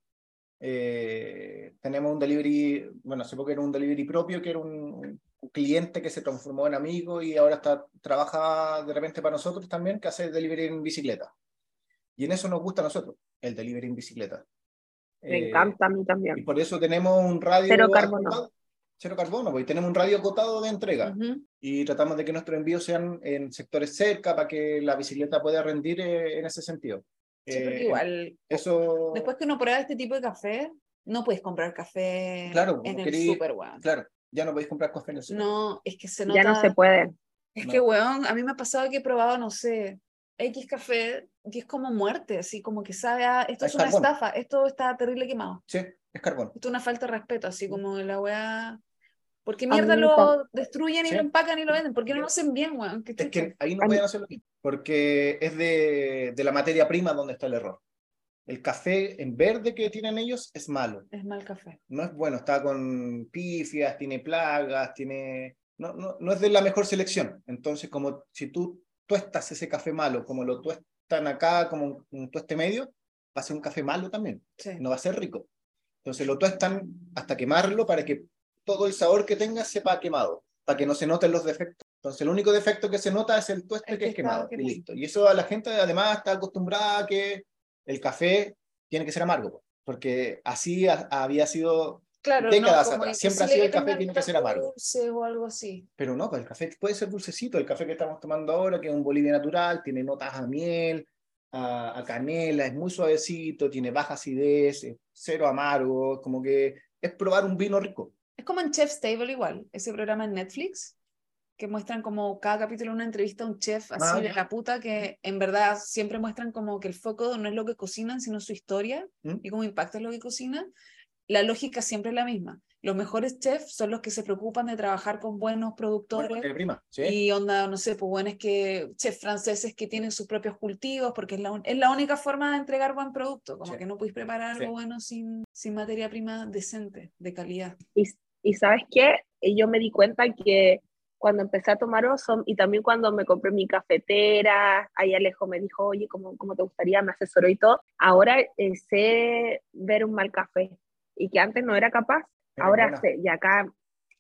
Eh, tenemos un delivery, bueno, hace poco era un delivery propio, que era un, un cliente que se transformó en amigo y ahora está, trabaja de repente para nosotros también, que hace delivery en bicicleta. Y en eso nos gusta a nosotros, el delivery en bicicleta. Me Eh, encanta a mí Y también. por eso tenemos un radio... Cero carbono. acotado- Cero carbono, porque tenemos un radio acotado de entrega ujú, y tratamos de que nuestros envíos sean en sectores cerca para que la bicicleta pueda rendir eh, en ese sentido. sí, porque Eh, igual, Eso, después que uno prueba este tipo de café, no puedes comprar café Claro, en el querí- super, weón. claro, ya no podéis comprar café en el súper. No, es que se nota. Ya no se puede. Es No. que, weón, a mí me ha pasado que he probado, no sé, X café, y es como muerte, así como que sabe a, esto Es es una carbón. estafa, esto está terrible quemado. Sí, es carbón. Esto es una falta de respeto, así como la weá. ¿Por qué A mierda lo destruyen y Sí. lo empacan y lo venden? ¿Por qué no lo hacen bien, weón? ¿Qué Es que ahí no pueden hacerlo bien, porque es de, de la materia prima donde está el error. El café en verde que tienen ellos es malo, Es mal café. no es bueno, está con pifias, tiene plagas, tiene... No, no, no es de la mejor selección. Entonces, como si tú tuestas ese café malo, como lo tuestan acá, como un, un tueste medio, va a ser un café malo también. Sí. no va a ser rico. Entonces lo tuestan hasta quemarlo para que todo el sabor que tenga sepa quemado, para que no se noten los defectos. Entonces el único defecto que se nota es el tueste El que que es quemado y listo. Y eso a la gente además está acostumbrada a que el café tiene que ser amargo, porque así ha- había sido, Claro, décadas no, atrás, siempre ha sido el café tiene que ser amargo. dulce o algo así. pero no, pues el café puede ser dulcecito, el café que estamos tomando ahora, que es un Bolivia natural, tiene notas a miel, a, a canela, es muy suavecito, tiene baja acidez, es cero amargo, como que es probar un vino rico. Es como en Chef's Table igual, ese programa en Netflix, que muestran como cada capítulo una entrevista a un chef así Ah, de la puta, que en verdad siempre muestran como que el foco no es lo que cocinan, sino su historia ¿Mm? y cómo impacta lo que cocinan. La lógica siempre es la misma. Los mejores chefs son los que se preocupan de trabajar con buenos Bueno, productores. materia prima, ¿sí? Y onda, no sé, pues bueno, es que chefs franceses que tienen sus propios cultivos, porque es la, un- es la única forma de entregar buen producto, como Sí. que no puedes preparar Sí. algo bueno sin, sin materia prima decente, de calidad. Y, y sabes qué, yo me di cuenta que cuando empecé a tomar Osom y también cuando me compré mi cafetera, ahí Alejo me dijo, oye, ¿cómo, cómo te gustaría? Me asesoró y todo. Ahora eh, sé ver un mal café y que antes no era capaz. Pero Ahora sé, y acá,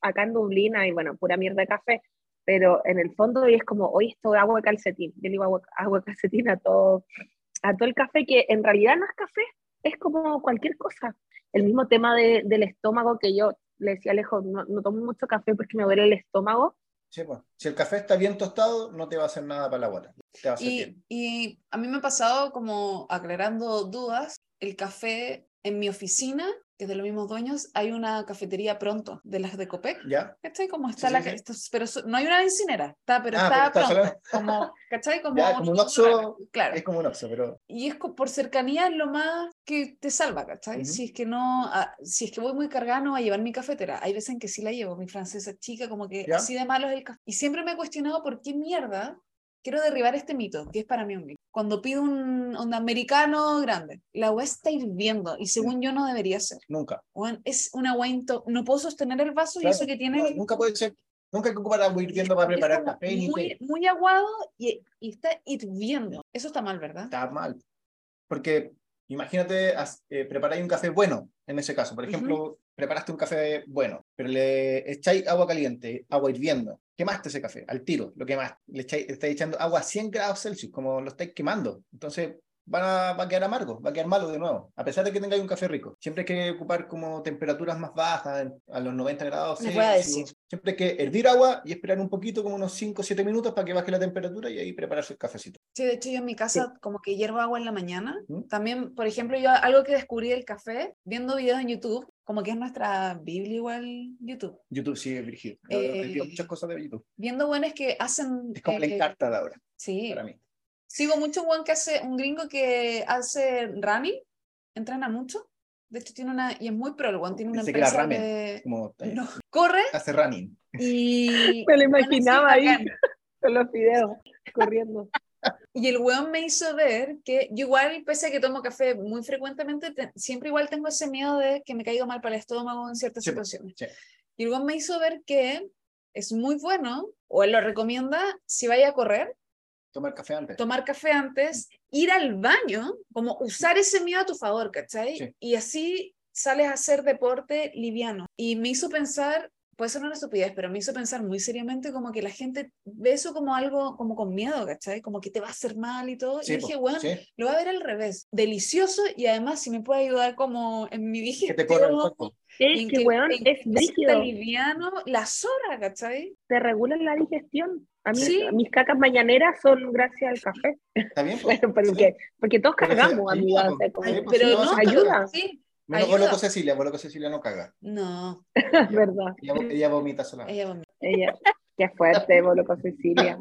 acá en Dublín hay, bueno, pura mierda de café, pero en el fondo es como, oye, esto es agua de calcetín. Yo le digo agua, agua de calcetín a todo, a todo el café que en realidad no es café, es como cualquier cosa. El mismo tema de- del estómago que yo le decía a Alejo, no, no tomo mucho café porque me duele el estómago. Sí, pues. Si el café está bien tostado, no te va a hacer nada para la guata. Te va a hacer Y, bien. y a mí me ha pasado como aclarando dudas, el café en mi oficina, que es de los mismos dueños, hay una cafetería pronto, de las de Copec. ¿Ya? ¿Cachai? Como está Sí, la sí, sí. esto- pero so- no hay una bencinera, está, pero Ah, está pero pronto. Como, ¿cachai? Como, *laughs* Ya, como un una Oxxo, rara, Claro. Es como un oxo, pero Y es por cercanía es lo más que te salva, ¿cachai? Ujú. Si es que no, ah, si es que voy muy cargada no a llevar mi cafetera. Hay veces en que sí la llevo, mi francesa chica, como que Ya. así de malo es el café. Y siempre me he cuestionado por qué mierda quiero derribar este mito, que es para mí un mito. Cuando pido un, un americano grande, la agua está hirviendo y según yo no debería ser. nunca. Weón, es una agua no puedo sostener el vaso y Claro, eso que tiene no, nunca puede ser. Nunca hay que ocupar agua hirviendo para preparar café muy, té. muy aguado y, y está hirviendo. Eso está mal, ¿verdad? Está mal. Porque imagínate, eh, preparáis un café bueno, en ese caso. Por ejemplo, preparaste un café bueno, pero le echáis agua caliente, agua hirviendo. Quemaste ese café al tiro, lo quemaste. Le, echáis- le estáis echando agua a 100 grados Celsius, como lo estáis quemando. Entonces van a, va a quedar amargo, va a quedar malo de nuevo, a pesar de que tengáis un café rico. Siempre hay que ocupar como temperaturas más bajas, a los 90 grados. A decir. Celsius. Siempre hay que hervir agua y esperar un poquito, como unos 5 o 7 minutos para que baje la temperatura y ahí prepararse el cafecito. Sí, de hecho yo en mi casa como que hiervo agua en la mañana. ¿Mm? También, por ejemplo, yo algo que descubrí del café, viendo videos en YouTube, como que es nuestra Biblia igual YouTube. YouTube sí es Virgil. Eh, aprendido muchas cosas de YouTube. Viendo buenos que hacen... Es como la eh, encarta de ahora, Sí, para mí. sigo mucho un buen que hace, un gringo que hace running, entrena mucho. De hecho tiene una, y es muy pro, el weón tiene una Pensé que empresa ramen. de... Como eh, No, *laughs* corre hace running. y... *laughs* Me lo bueno, sí, imaginaba ahí *laughs* con los videos corriendo. Y el weón me hizo ver que yo igual, pese a que tomo café muy frecuentemente, te- siempre igual tengo ese miedo de que me caiga mal para el estómago en ciertas Sí, situaciones. sí. Y el weón me hizo ver que es muy bueno, o él lo recomienda, si vaya a correr, Tomar café antes. tomar café antes, ir al baño, como usar ese miedo a tu favor, ¿cachai? Sí. Y así sales a hacer deporte liviano. Y me hizo pensar, puede ser una estupidez, pero me hizo pensar muy seriamente como que la gente ve eso como algo, como con miedo, ¿cachai? Como que te va a hacer mal y todo. Sí, y dije, bueno, sí. lo va a ver al revés. Delicioso y además si me puede ayudar como en mi Que digestión. te corra el cuerpo. Es en que, weón, en es que brígido. liviano, la sola, ¿cachai? Te regula la digestión. A mí, Sí. mis cacas mañaneras son gracias al café. ¿Está bien? Bueno, *laughs* porque, porque todos sí, amiga. ayuda, o sea, Sí, pues, Pero sí, no, sí, ayuda. Sí, Menos ayuda. Boloco Cecilia, Boloco Cecilia no caga. No, *laughs* es verdad. Ella, ella vomita sola. ella vomita. Ella, qué fuerte, bolo con Cecilia.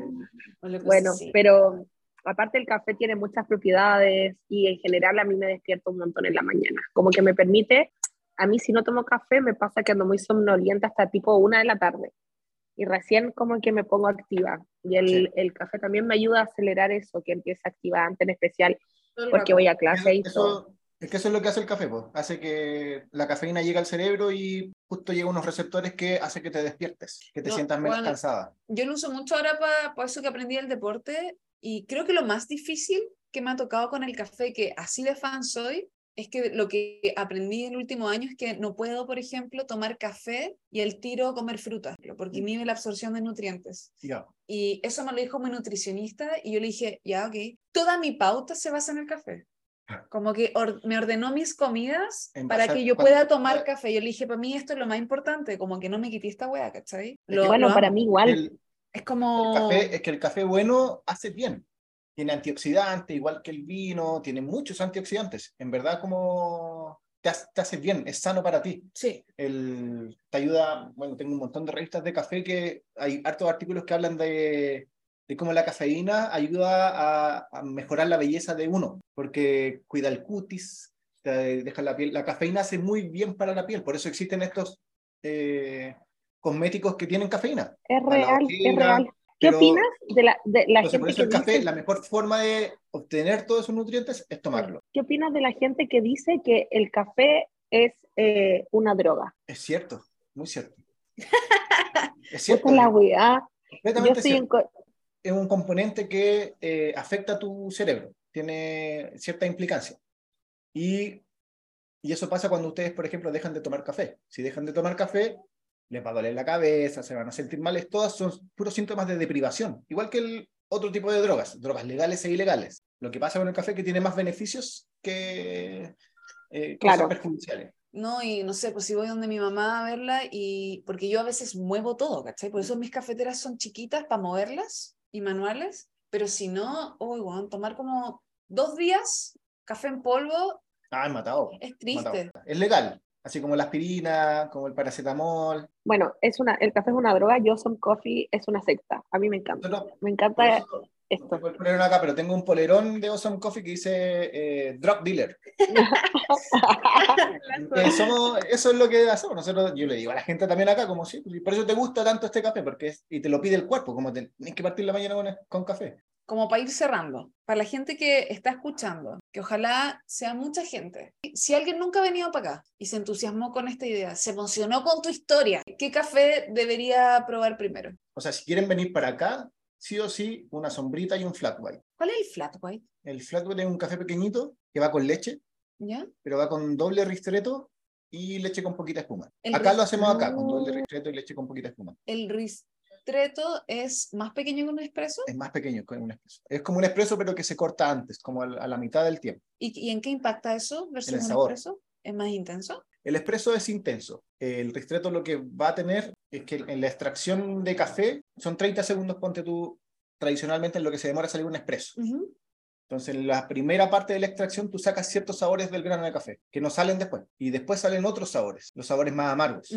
o lo que Bueno, sí. pero aparte el café tiene muchas propiedades y en general a mí me despierta un montón en la mañana. Como que me permite, a mí si no tomo café me pasa que ando muy somnolienta hasta tipo una de la tarde. Y recién como que me pongo activa. Y el, Sí. el café también me ayuda a acelerar eso, que empieza activante en especial porque voy a clase y Eso- todo. Es que eso es lo que hace el café, pues. Hace que la cafeína llegue al cerebro y justo llega a unos receptores que hace que te despiertes, que te No, sientas menos bueno, cansada. Yo lo uso mucho ahora para eso que aprendí el deporte y creo que lo más difícil que me ha tocado con el café, que así de fan soy, es que lo que aprendí el último año es que no puedo, por ejemplo, tomar café y el tiro comer fruta, porque inhibe la absorción de nutrientes. Ya. Y eso me lo dijo mi nutricionista y yo le dije, ya, ok, toda mi pauta se basa en el café. Como que or- me ordenó mis comidas En para que yo pueda tomar café. Yo le dije, para mí esto es lo más importante, como que no me quité esta wea, ¿cachai? Lo- bueno, lo para mí igual. El, Es como... café, es que el café bueno hace bien. Tiene antioxidantes, igual que el vino, tiene muchos antioxidantes. En verdad, como te, hace- te hace bien, es sano para ti. Sí, el, te ayuda, bueno, tengo un montón de revistas de café que hay hartos artículos que hablan de, de cómo la cafeína ayuda a, a mejorar la belleza de uno, porque cuida el cutis, te deja la piel, la cafeína hace muy bien para la piel, por eso existen estos eh, cosméticos que tienen cafeína. Es real, es real. ¿Qué opinas de la, de la Entonces, por gente eso que el café, dice, la mejor forma de obtener todos esos nutrientes es tomarlo. ¿qué opinas de la gente que dice que el café es eh, una droga? Es cierto, muy cierto. *laughs* Es cierto, es la weá. Yo estoy en es un componente que eh, afecta a tu cerebro, tiene cierta implicancia. Y, y eso pasa cuando ustedes, por ejemplo, dejan de tomar café. Si dejan de tomar café, les va a doler la cabeza, se van a sentir mal. Todas son puros síntomas de deprivación, igual que el otro tipo de drogas, drogas legales e ilegales. Lo que pasa con el café es que tiene más beneficios que eh, cosas Claro. perjudiciales. no, y no sé, pues si voy donde mi mamá a verla y porque yo a veces muevo todo, ¿cachai? Por eso mis cafeteras son chiquitas para moverlas y manuales, pero si no, oh, weón, tomar como dos días café en polvo Ah, es matado. es matado. triste. Es legal, así como la aspirina, como el paracetamol. Bueno, es una, el café es una droga, yo some coffee es una secta. A mí me encanta. Nosotros- Me encanta eso- no esto. tengo el polerón acá, pero tengo un polerón de Awesome Coffee que dice eh, Drug Dealer. *laughs* Eh, somos, eso es lo que hacemos. Nosotros, yo le digo a la gente también acá, como sí, por eso te gusta tanto este café, porque es, y te lo pide el cuerpo, como te- tienes que partir la mañana con, con café. como para ir cerrando, para la gente que está escuchando, que ojalá sea mucha gente. Si alguien nunca ha venido para acá y se entusiasmó con esta idea, se emocionó con tu historia, ¿qué café debería probar primero? O sea, si quieren venir para acá, sí o sí, una sombrita y un flat white. ¿Cuál es el flat white? El flat white es un café pequeñito que va con leche, ¿Ya? pero va con doble ristreto y leche con poquita espuma. El acá lo hacemos acá, con doble ristreto y leche con poquita espuma. El ristretto es más pequeño que un espresso? Es más pequeño que un espresso. Es como un espresso, pero que se corta antes, como a la mitad del tiempo. ¿Y, y en qué impacta eso versus el un sabor. espresso? ¿Es más intenso? El espresso es intenso. El ristretto lo que va a tener es que en la extracción de café son 30 segundos, ponte tú, tradicionalmente en lo que se demora salir un espresso. Entonces, en la primera parte de la extracción tú sacas ciertos sabores del grano de café, que no salen después. Y después salen otros sabores, los sabores más amargos.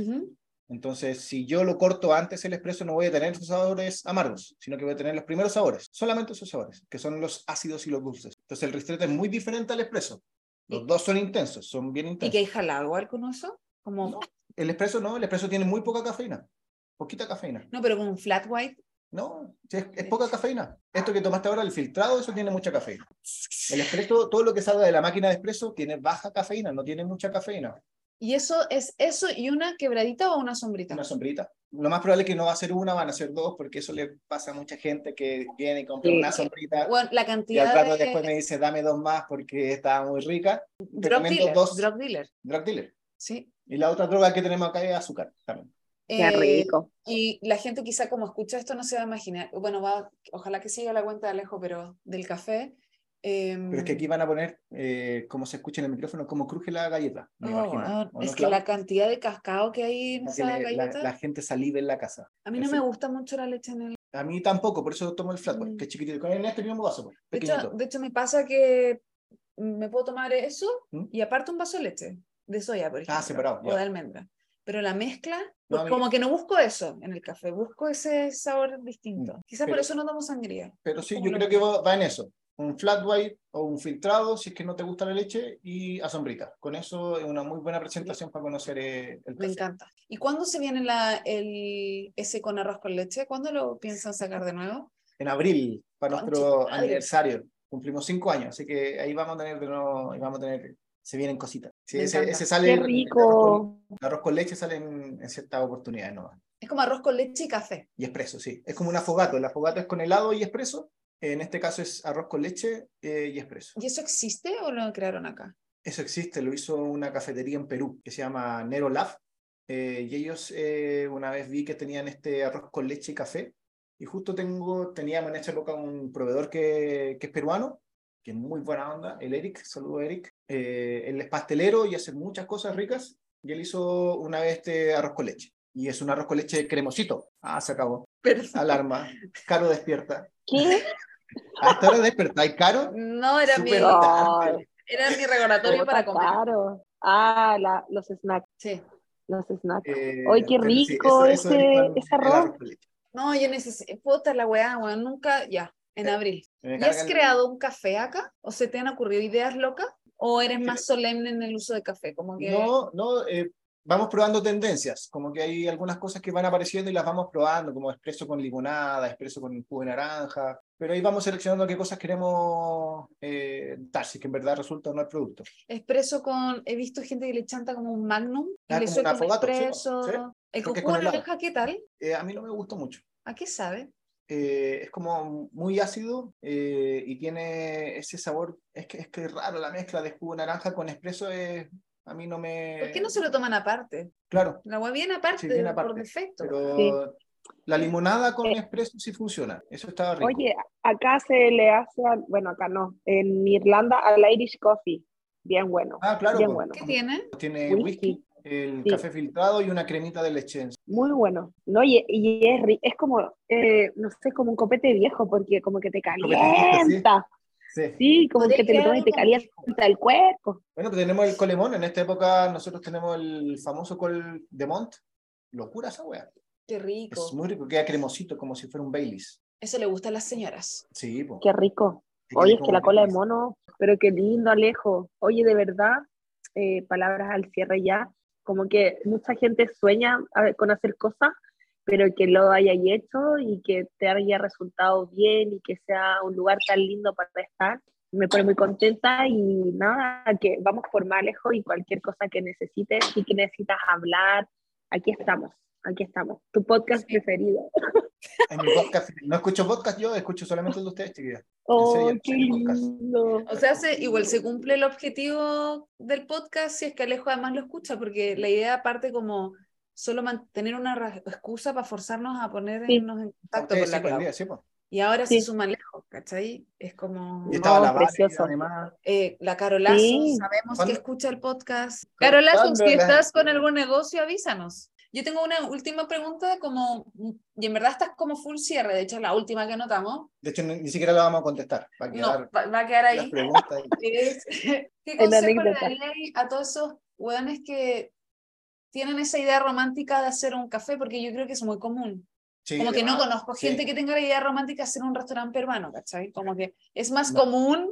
Entonces, si yo lo corto antes el espresso, no voy a tener esos sabores amargos, sino que voy a tener los primeros sabores, solamente esos sabores, que son los ácidos y los dulces. Entonces, el ristretto es muy diferente al espresso. Los Y- dos son intensos, son bien ¿Y intensos. que hay jalado con eso? Como, No. El espresso no, el espresso tiene muy poca cafeína, poquita cafeína. no, pero con un flat white. No, es, es poca cafeína. Esto que tomaste ahora, el filtrado, eso tiene mucha cafeína. *laughs* El espresso, todo lo que salga de la máquina de espresso tiene baja cafeína, no tiene mucha cafeína. ¿Y eso es eso y una quebradita o una sombrita? Una sombrita. Lo más probable es que no va a ser una, van a ser dos, porque eso le pasa a mucha gente que viene y compra Sí. una sombrita Bueno, la y al cantidad rato de después me dice, dame dos más porque estaba muy rica. Drug dealer, dos drug dealer, drug dealer. sí. Y la otra droga que tenemos acá es azúcar también. Qué Eh, rico. Y la gente quizá como escucha esto no se va a imaginar, bueno, va, ojalá que siga la cuenta de Alejo, pero del café. Em, Pero es que aquí van a poner, eh, como se escucha en el micrófono, cómo cruje la galleta. me oh, ¿O es no, que Clau? la cantidad de cascado que hay en Que esa le- la, galleta, la gente saliva en la casa. a mí no ese- me gusta mucho la leche en el... A mí tampoco, por eso tomo el flat white, Mm. que es chiquitito. Con este mismo vaso, pues, De hecho, de hecho, me pasa que me puedo tomar eso ¿Mm? y aparte un vaso de leche, de soya, por ejemplo, Ah, separado, o de almendra. Pero la mezcla, No, pues mí- como que no busco eso en el café, busco ese sabor distinto. Mm, Quizá por eso no tomo sangría. Pero sí, ¿Cómo yo creo que va, va en eso. Un flat white o un filtrado, si es que no te gusta la leche, y a sombrita. Con eso es una muy buena presentación para conocer eh, el Me café. encanta. ¿Y cuándo se viene la, el, ese con arroz con leche? ¿Cuándo lo piensan sacar de nuevo? En abril, para Concha nuestro madre. aniversario. Cumplimos cinco años, así que ahí vamos a tener de nuevo, ahí vamos a tener, se vienen cositas. Sí, Me ese, ese sale, Qué el- el arroz rico. con- el arroz con leche sale en, en ciertas oportunidades nomás. Es como arroz con leche y café. Y espresso, sí. Es como un afogato. El afogato es con helado y espresso. En este caso es arroz con leche eh, y espresso. ¿Y eso existe o lo crearon acá? Eso existe, lo hizo una cafetería en Perú que se llama Nero Lab. eh, y ellos eh, una vez vi que tenían este arroz con leche y café. Y justo tengo, teníamos en esa época un proveedor que, que es peruano, que es muy buena onda, el Eric, saludo Eric. Eh, él es pastelero y hace muchas cosas ricas. Y él hizo una vez este arroz con leche. Y es un arroz con leche cremosito. Ah, se acabó. Alarma. Caro despierta. ¿Qué? ¿A esta hora despertáis, Caro? No, era mi, era mi recordatorio para comer. Claro. Ah, la- los snacks, Sí. los snacks. Eh, Ay, qué sí, rico eso ese- es arroz. No, yo necesito, puta la weá, weón, nunca, ya, en abril. Me ¿Y has el- creado un café acá? ¿O se te han ocurrido ideas locas? ¿O eres más solemne en el uso de café? Como que... No, no, eh, vamos probando tendencias, como que hay algunas cosas que van apareciendo y las vamos probando, como expreso con limonada, expreso con jugo de naranja, pero ahí vamos seleccionando qué cosas queremos eh, dar, si que en verdad resulta o no el producto. Expreso con, he visto gente que le chanta como un magnum, Ah, le suelta un affogato, sí, expreso. sí. El jugo de naranja, ¿qué tal? Eh, a mí no me gustó mucho. ¿A qué sabe? Eh, es como muy ácido eh, y tiene ese sabor, es que es que es raro la mezcla de jugo de naranja con expreso, es, a mí no me... ¿Por qué no se lo toman aparte? Claro, La agua viene aparte, Sí, viene por aparte, defecto. pero la limonada con Eh, expreso sí funciona, eso estaba rico. Oye, acá se le hace, al- bueno, acá no, en Irlanda al Irish coffee. Bien bueno. Ah, claro, bien pues, bueno. ¿Qué tiene? Tiene Whisky. whisky, el Sí. café filtrado y una cremita de leche. Muy bueno. No, y, y es, ri- es como, eh, no sé, como un copete viejo, porque como que te sí. Sí. Sí, como que te lo tomas y te calienta el cuerpo. Bueno, pues tenemos el colemón. En esta época nosotros tenemos el famoso col de Mont. Locura esa wea. Qué rico. Es muy rico, queda cremosito como si fuera un Baileys. Eso le gusta a las señoras. Sí, pues. Qué rico. Oye, es que la cola de mono, pero qué lindo, Alejo. Oye, de verdad, eh, palabras al cierre ya, como que mucha gente sueña con hacer cosas, pero que lo haya hecho y que te haya resultado bien y que sea un lugar tan lindo para estar. Me pone muy contenta y nada, que vamos por más Alejo y cualquier cosa que necesites y que necesitas hablar, aquí estamos, aquí estamos. Tu podcast preferido. En mi podcast, no escucho podcast yo, escucho solamente el de ustedes, chiquillas. Oh, qué lindo. O sea, se, igual se cumple el objetivo del podcast si es que Alejo además lo escucha, porque la idea parte como solo mantener una excusa para forzarnos a ponernos Sí. en contacto Ustedes con la sí, pues, Clau. sí, pues. Y ahora Sí. se suman lejos, ¿cachai? Es como... Y estaba No, la Vale, precioso. además. Eh, la Carolazo, Sí. sabemos ¿Cuándo? que escucha el podcast. ¿Cuándo Carolazo, si la- estás con algún negocio, avísanos. Yo tengo una última pregunta, como, y en verdad estás como full cierre, de hecho la última que anotamos, De hecho, ni, ni siquiera la vamos a contestar. Va a no, quedar va, va a quedar las ahí. preguntas ahí. *laughs* Es, ¿Qué *laughs* consejo le daríais a todos esos hueones que tienen esa idea romántica de hacer un café? Porque yo creo que es muy común. Sí, Como que no conozco sí. gente que tenga la idea romántica de hacer un restaurante peruano, ¿cachai? Como que es más No. común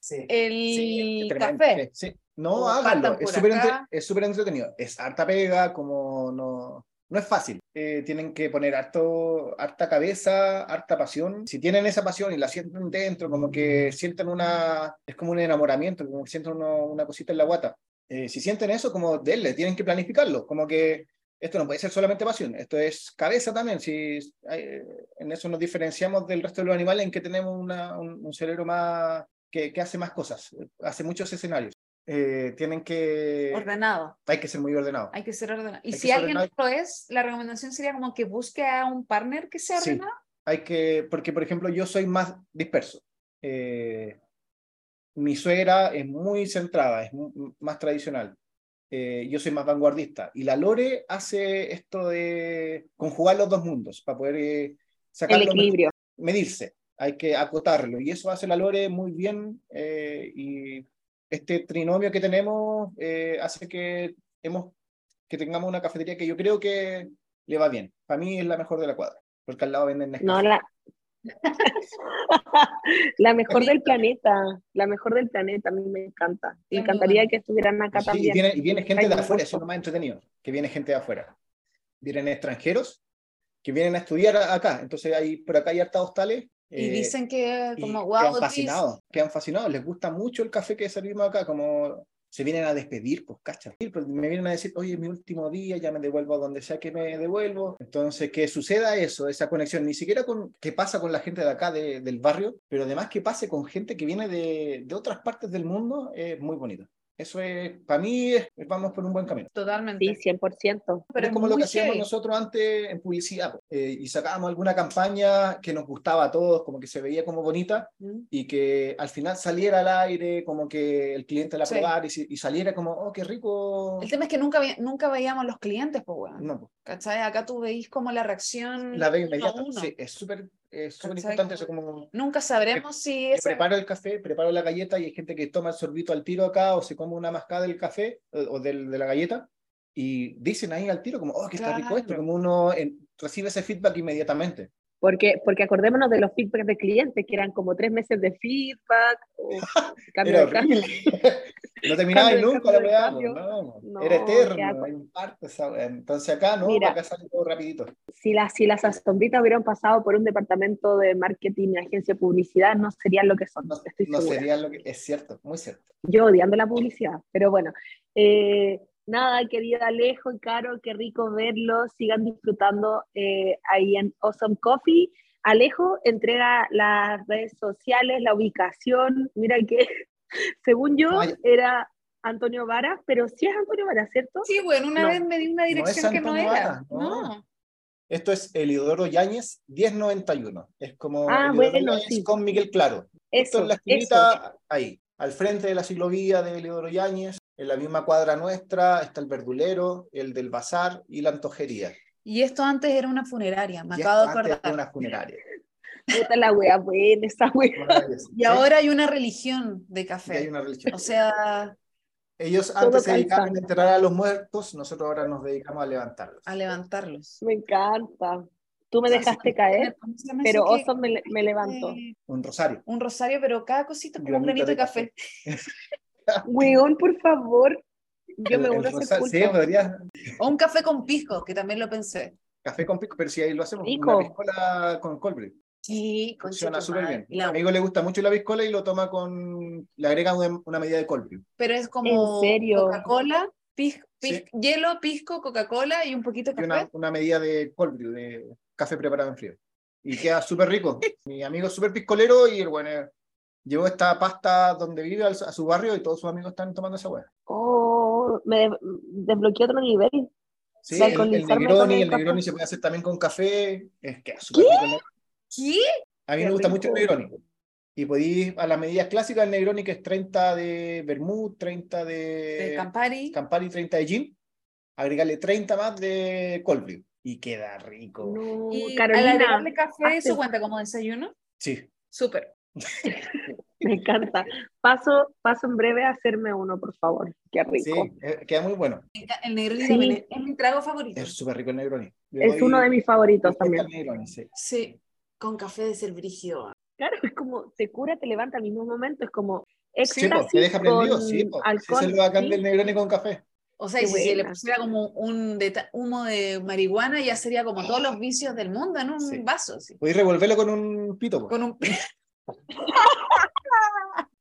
Sí. el Sí, café. sí, sí. No, O háganlo. Es súper entre- entretenido. Es harta pega, como no, no es fácil. Eh, tienen que poner harto, harta cabeza, harta pasión. Si tienen esa pasión y la sienten dentro, como que sienten una, es como un enamoramiento, como que sienten uno- una cosita en la guata. Eh, si sienten eso, como denle, tienen que planificarlo. Como que esto no puede ser solamente pasión, esto es cabeza también. Si hay- en eso nos diferenciamos del resto de los animales en que tenemos una- un, un cerebro más que, que hace más cosas, hace muchos escenarios. Eh, tienen que... Ordenado. Hay que ser muy ordenado. Hay que ser ordenado. Y Hay si alguien no ordenado. lo es, la recomendación sería como que busque a un partner que sea Sí. ordenado. Hay que, porque por ejemplo yo soy más disperso. Eh, mi suegra es muy centrada, es más tradicional. Eh, yo soy más vanguardista. Y la Lore hace esto de conjugar los dos mundos para poder eh, sacar El equilibrio. medirse, hay que acotarlo. Y eso hace la Lore muy bien. eh, y este trinomio que tenemos eh, hace que, hemos, que tengamos una cafetería que yo creo que le va bien. Para mí es la mejor de la cuadra, porque al lado venden Nescafé. No, la... *laughs* la mejor del planeta, la mejor del planeta, a mí me encanta. Me encantaría que estuvieran acá Sí, también. y viene, y viene gente de afuera, eso es lo más entretenido, que viene gente de afuera. Vienen extranjeros que vienen a estudiar acá. Entonces, hay, por acá hay harta hostales. Y eh, dicen que y como, quedan wow, this- fascinados, quedan fascinados, les gusta mucho el café que servimos acá, como se vienen a despedir, pues, pues, Me vienen a decir, oye, es mi último día, ya me devuelvo a donde sea que me devuelvo. Entonces, que suceda eso, esa conexión, ni siquiera con que pasa con la gente de acá, de- del barrio, pero además que pase con gente que viene de, de otras partes del mundo, es muy bonito. Eso es, para mí, es- vamos por un buen camino. totalmente. Sí, 100%. pero es como lo que hacíamos nosotros antes en publicidad. Eh, y sacábamos alguna campaña que nos gustaba a todos, como que se veía como bonita, Mm. y que al final saliera al aire, como que el cliente la Sí. probara y, y saliera como, oh, qué rico. El tema es que nunca, ve- nunca veíamos los clientes, pues, bueno. No, po, ¿Cachai? Acá tú veis como la reacción. la a inmediata. uno. Sí, es súper es súper importante eso, como Nunca sabremos si esa- preparo el café, preparo la galleta y hay gente que toma el sorbito al tiro acá o se come una mascada del café eh, o del- de la galleta y dicen ahí al tiro como, oh, que está rico esto, como uno en- recibe ese feedback inmediatamente. Porque, porque acordémonos de los feedbacks de clientes, que eran como tres meses de feedback, o *laughs* cambio Era de. No *laughs* terminaba Cambio de nunca la weá, no, No, era eterno, hay un parto esa weá. Entonces acá no, Mira. acá sale todo rapidito. Si las, si las asombritas hubieran pasado por un departamento de marketing y agencia de publicidad, no serían lo que son, No, estoy no segura. sería lo que es cierto, muy cierto. Yo odiando la publicidad, pero bueno. Eh, nada, querida Alejo y Caro, qué rico verlos. Sigan disfrutando eh, ahí en Awesome Coffee. Alejo entrega las redes sociales, la ubicación. Mira que, *laughs* según yo, era Antonio Vara, pero sí es Antonio Vara, ¿cierto? Sí, bueno, una No, vez me di una es dirección que no era. Vara, no. no. Esto es Eliodoro Yáñez 1091. Es como Ah, bueno, Yáñez sí. con Miguel Claro. Esto es la esquinita ahí, al frente de la ciclovía de Eliodoro Yáñez, en la misma cuadra nuestra está el verdulero, el del bazar y la antojería. Y esto antes era una funeraria, me Y acabo de esto antes acordar. era una funeraria. Puta la wea buena, esa wea. Y ahora hay una religión de Y café. hay una religión. O sea, Ellos antes se dedicaban a enterrar a los muertos, nosotros ahora nos dedicamos a levantarlos. a levantarlos. Me encanta. Tú me dejaste caer, ¿Cómo se llama pero que- Oso me, me levantó. Un rosario. Un rosario, pero cada cosita es como un Granito de café. *laughs* Weón, por favor. Yo me El- el uno a culto. Sí, podría. O un café con pisco, que también lo pensé. Café con pico, pero si ahí lo hacemos, Rico. una piscola con cold Sí, Funciona súper bien. Y A la- mi amigo le gusta mucho la piscola y lo toma con. Le agrega una, una medida de cold brew. Pero es como ¿En serio? Coca-Cola, pis- Sí. hielo, pisco, Coca-Cola y un poquito de Y café. una, una medida de brew, de café preparado en frío. Y queda súper rico. *laughs* Mi amigo es súper piscolero y el bueno, llevó esta pasta donde vive a su barrio y todos sus amigos están tomando esa hueá. Oh, me des- desbloqueé otro nivel. Sí, el, el Negroni, el el. Negroni se puede hacer también con café. Es que es súper rico el Negroni. ¿Qué? A mí Qué me gusta mucho el rico. Negroni. Y podéis, a las medidas clásicas del Negroni, que es 30 de vermouth, 30 de, De Campari. Campari, 30 de gin, agregarle 30 más de cold brew. Y queda rico. No, Y al Carolina, agregarle café, ¿eso cuenta como desayuno? Sí. Súper. *laughs* me encanta. Paso, paso en breve a hacerme uno, por favor. Qué Sí, rico. eh, queda muy bueno. El Negroni Sí. también es, es mi trago favorito. Es súper rico el Negroni. Le Es uno de mis favoritos al también. Negroni, sí. Sí, con café de ser brígido. Claro, es como te cura, te levanta al mismo momento. Es como Sí, éxtasis po, te deja prendido, con sí. alcohol. es lo bacán sí. del Negroni con café. O sea, y si se le pusiera como un humo de marihuana, ya sería como todos los vicios del mundo en un Sí. vaso. así. Podéis revolverlo con un pito. po. Con un... *laughs*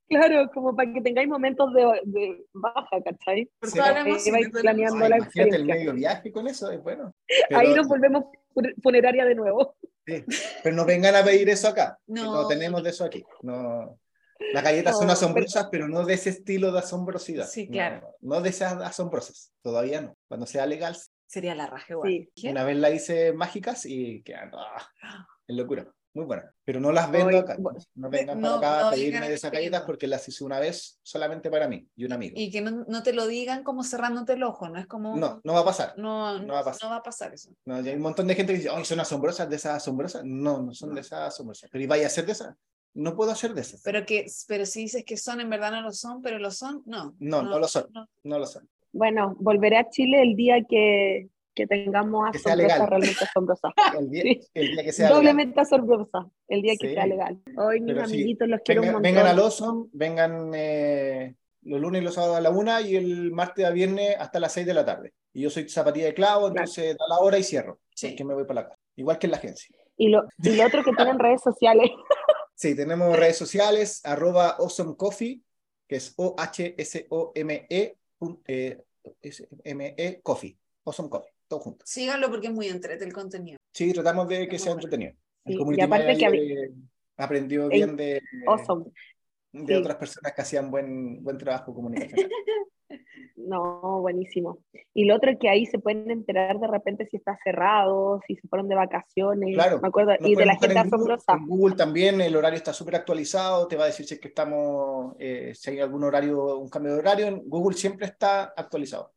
Claro, como para que tengáis momentos de, de baja, ¿cachai? Por Sí, toda la ahí emoción vais el planeando Ay, la imagínate el medio viaje con eso, es bueno. Ahí Pero- nos volvemos fun- funeraria de nuevo. Sí, Pero no vengan a pedir eso acá. No. No, tenemos de eso aquí. No. Las galletas No, son pero- asombrosas, pero... no de ese estilo de asombrosidad. Sí, No, claro. No, de esas asombrosas. Todavía no. Cuando sea legal. Sería la raja igual. Sí. Una vez la hice mágicas y quedan. ah, es locura. Muy buena. Pero no las vendo Hoy- acá. No vengan no- para acá no a pedirme de esas galletas porque las hice una vez solamente para mí y un amigo. Y que no, no te lo digan como cerrándote el ojo, no es como... No, no va a pasar. no, no va a pasar. no va a pasar eso. No, y hay un montón de gente que dice, ay, son asombrosas, de esas asombrosas. No, no son de esas asombrosas. Pero ¿y vaya a ser de esas? No puedo hacer de esas. Pero, que, pero si dices que son, en verdad no lo son, pero lo son, no. No, no lo son. no. No lo son. Bueno, volveré a Chile el día que, que tengamos Que legal. realmente asombrosas. *laughs* El día, Sí. el día que sea legal. Doblemente asombrosa, el día que Sí. sea legal. Hoy mis Pero sí, amiguitos los quiero un Venga- montón. vengan al Awesome, vengan eh, los lunes y los sábados a la una y el martes a viernes hasta las seis de la tarde. Y yo soy zapatilla de clavo, entonces da la hora y cierro. Sí. Porque me voy para la casa. Igual que en la agencia. Y lo, y lo otro que tienen redes sociales. *laughs* Sí, tenemos redes sociales, arroba Awesome Coffee, que es O-H-S-O-M-E, pun- eh, S-M-E Coffee. Awesome Coffee, todo junto. Síganlo porque es muy entrete el contenido. Sí, tratamos de que sea bueno. entretenido. El Sí, y community aparte que eh, aprendió bien de, Awesome. de sí. otras personas que hacían buen, buen trabajo comunicacional. *laughs* No, buenísimo. Y lo otro es que ahí se pueden enterar de repente si está cerrado, si se fueron de vacaciones. Claro, Me acuerdo. Y de la gente en Google, asombrosa. en Google también el horario está súper actualizado, te va a decir si es que estamos, eh, si hay algún horario, un cambio de horario, en Google siempre está actualizado.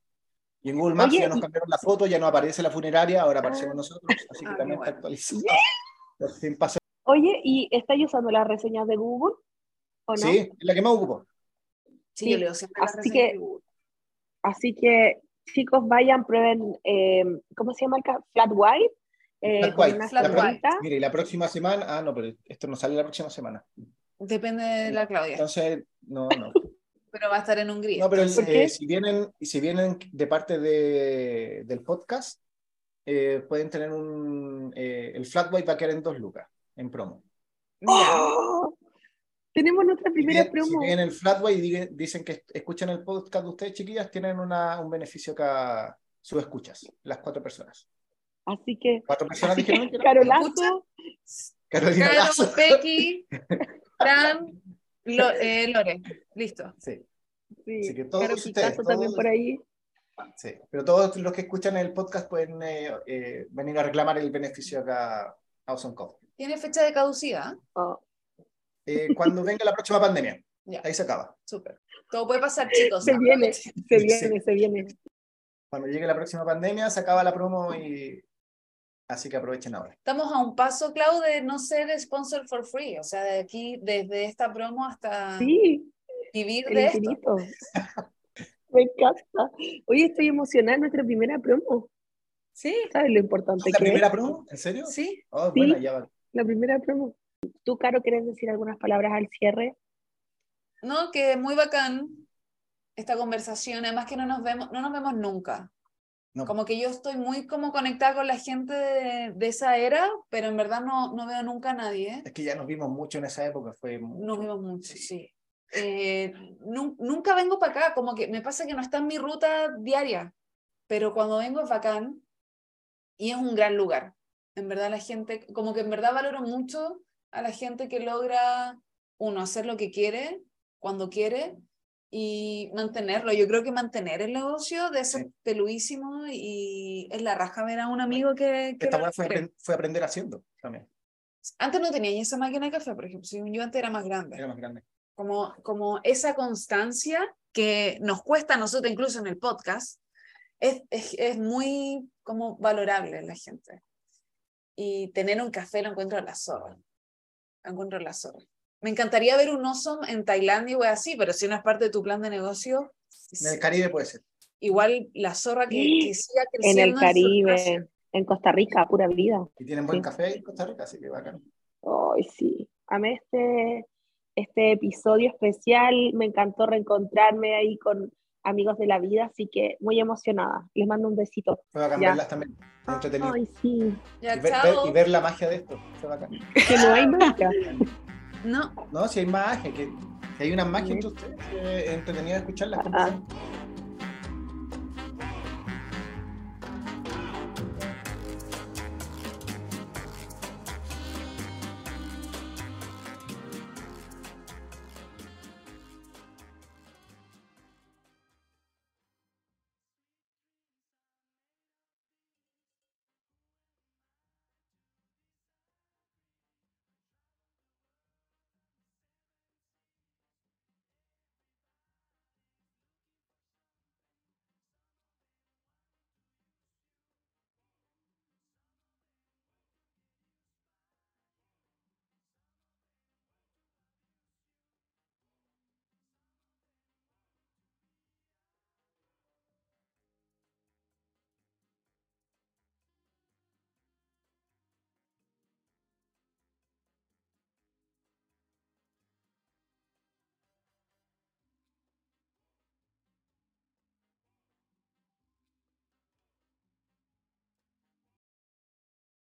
Y en Google Maps Oye, ya nos y- cambiaron la foto, ya no aparece la funeraria, ahora aparecemos Ah. nosotros, así que Ah, también qué está bueno. actualizado. Oye, ¿y estáis usando las reseñas de Google? ¿O no? Sí, es la que me ocupó. Sí, Sí, yo leo siempre las así reseñas que- de Google. Así que, chicos, vayan, prueben, eh, ¿cómo se llama el Flat White? Eh, Flat white. una Flat La white. Mire, y la próxima semana, ah, no, pero esto no sale la próxima semana. Depende de la Claudia, Entonces, no, no. Pero va a estar en Hungría. No, pero eh, si vienen, si vienen de parte de, del podcast, eh, pueden tener un. eh, el flat white va a quedar en dos lucas, en promo. ¡Oh! Tenemos nuestra Si primera Si promo. vienen el flat white dicen que escuchan el podcast de ustedes, chiquillas, tienen una, un beneficio acá, sus escuchas, las cuatro personas. Así que, ¿Cuatro personas dijeron? que? Carolazo, Carolina Caro, Lazo. Becky, *laughs* Fran, Lo- eh, Lore, listo. Sí, sí, Así que todos Caro ustedes, Picasso también todos- por ahí. sí. Pero todos los que escuchan el podcast pueden eh, eh, venir a reclamar el beneficio acá a Awesome Coffee. Tiene fecha de caducidad. Oh, Eh, cuando venga la próxima pandemia. Ya. Ahí se acaba. Súper. Todo puede pasar, chicos. se viene, se Sí. viene, se viene. Cuando llegue la próxima pandemia, se acaba la promo y así que aprovechen ahora. Estamos a un paso, Clau, de no ser sponsor for free. O sea, de aquí, desde esta promo hasta Sí, vivir de esto. infinito. *laughs* Me encanta. Hoy estoy emocionada en nuestra primera promo. Sí, ¿Sabes lo importante ¿La que primera es? promo? ¿En serio? sí. Oh, Sí. bueno, ya va. La primera promo. ¿Tú, Caro, quieres decir algunas palabras al cierre? No, que muy bacán esta conversación. Además que no nos vemos, no nos vemos nunca. No. Como que yo estoy muy como conectada con la gente de, de esa era, pero en verdad no, no veo nunca a nadie. Es que ya nos vimos mucho en esa época. Fue mucho. Nos vemos mucho, Sí. sí. Eh, nun- nunca vengo para acá, como que me pasa que no está en mi ruta diaria, pero cuando vengo es bacán y es un gran lugar. En verdad la gente, como que en verdad valoro mucho a la gente que logra, uno, hacer lo que quiere, cuando quiere, y mantenerlo. Yo creo que mantener el negocio de ser Sí. peludísimo y es la raja ver a un amigo que... que Esta fue, fue aprender haciendo también. Antes no tenía esa máquina de café, por ejemplo, yo antes era más grande. Era más grande. como, como esa constancia que nos cuesta a nosotros incluso en el podcast, es, es, es muy como valorable en la gente. Y tener un café lo encuentro a la zorra. Lo encuentro a la zorra. Me encantaría ver un oso en Tailandia o así, pero si no es parte de tu plan de negocio, En el Caribe puede ser. igual la zorra que, que siga En creciendo. el su Caribe, espacio. en Costa Rica, pura vida. Y tienen buen Sí. café en Costa Rica, así que bacán. Ay, sí. Amé este, este episodio especial. Me encantó reencontrarme ahí con amigos de la vida, así que muy emocionada. Les mando un besito. Fue bacán Ya. verlas también. Entretenido. Ay, sí. Ya, y, ver, ver- chao. y ver la magia de esto. Fue bacán. *laughs* Que no hay magia. *laughs* No, No, si hay magia, que, que hay una magia entre ustedes, es entretenido escucharlas. Ah.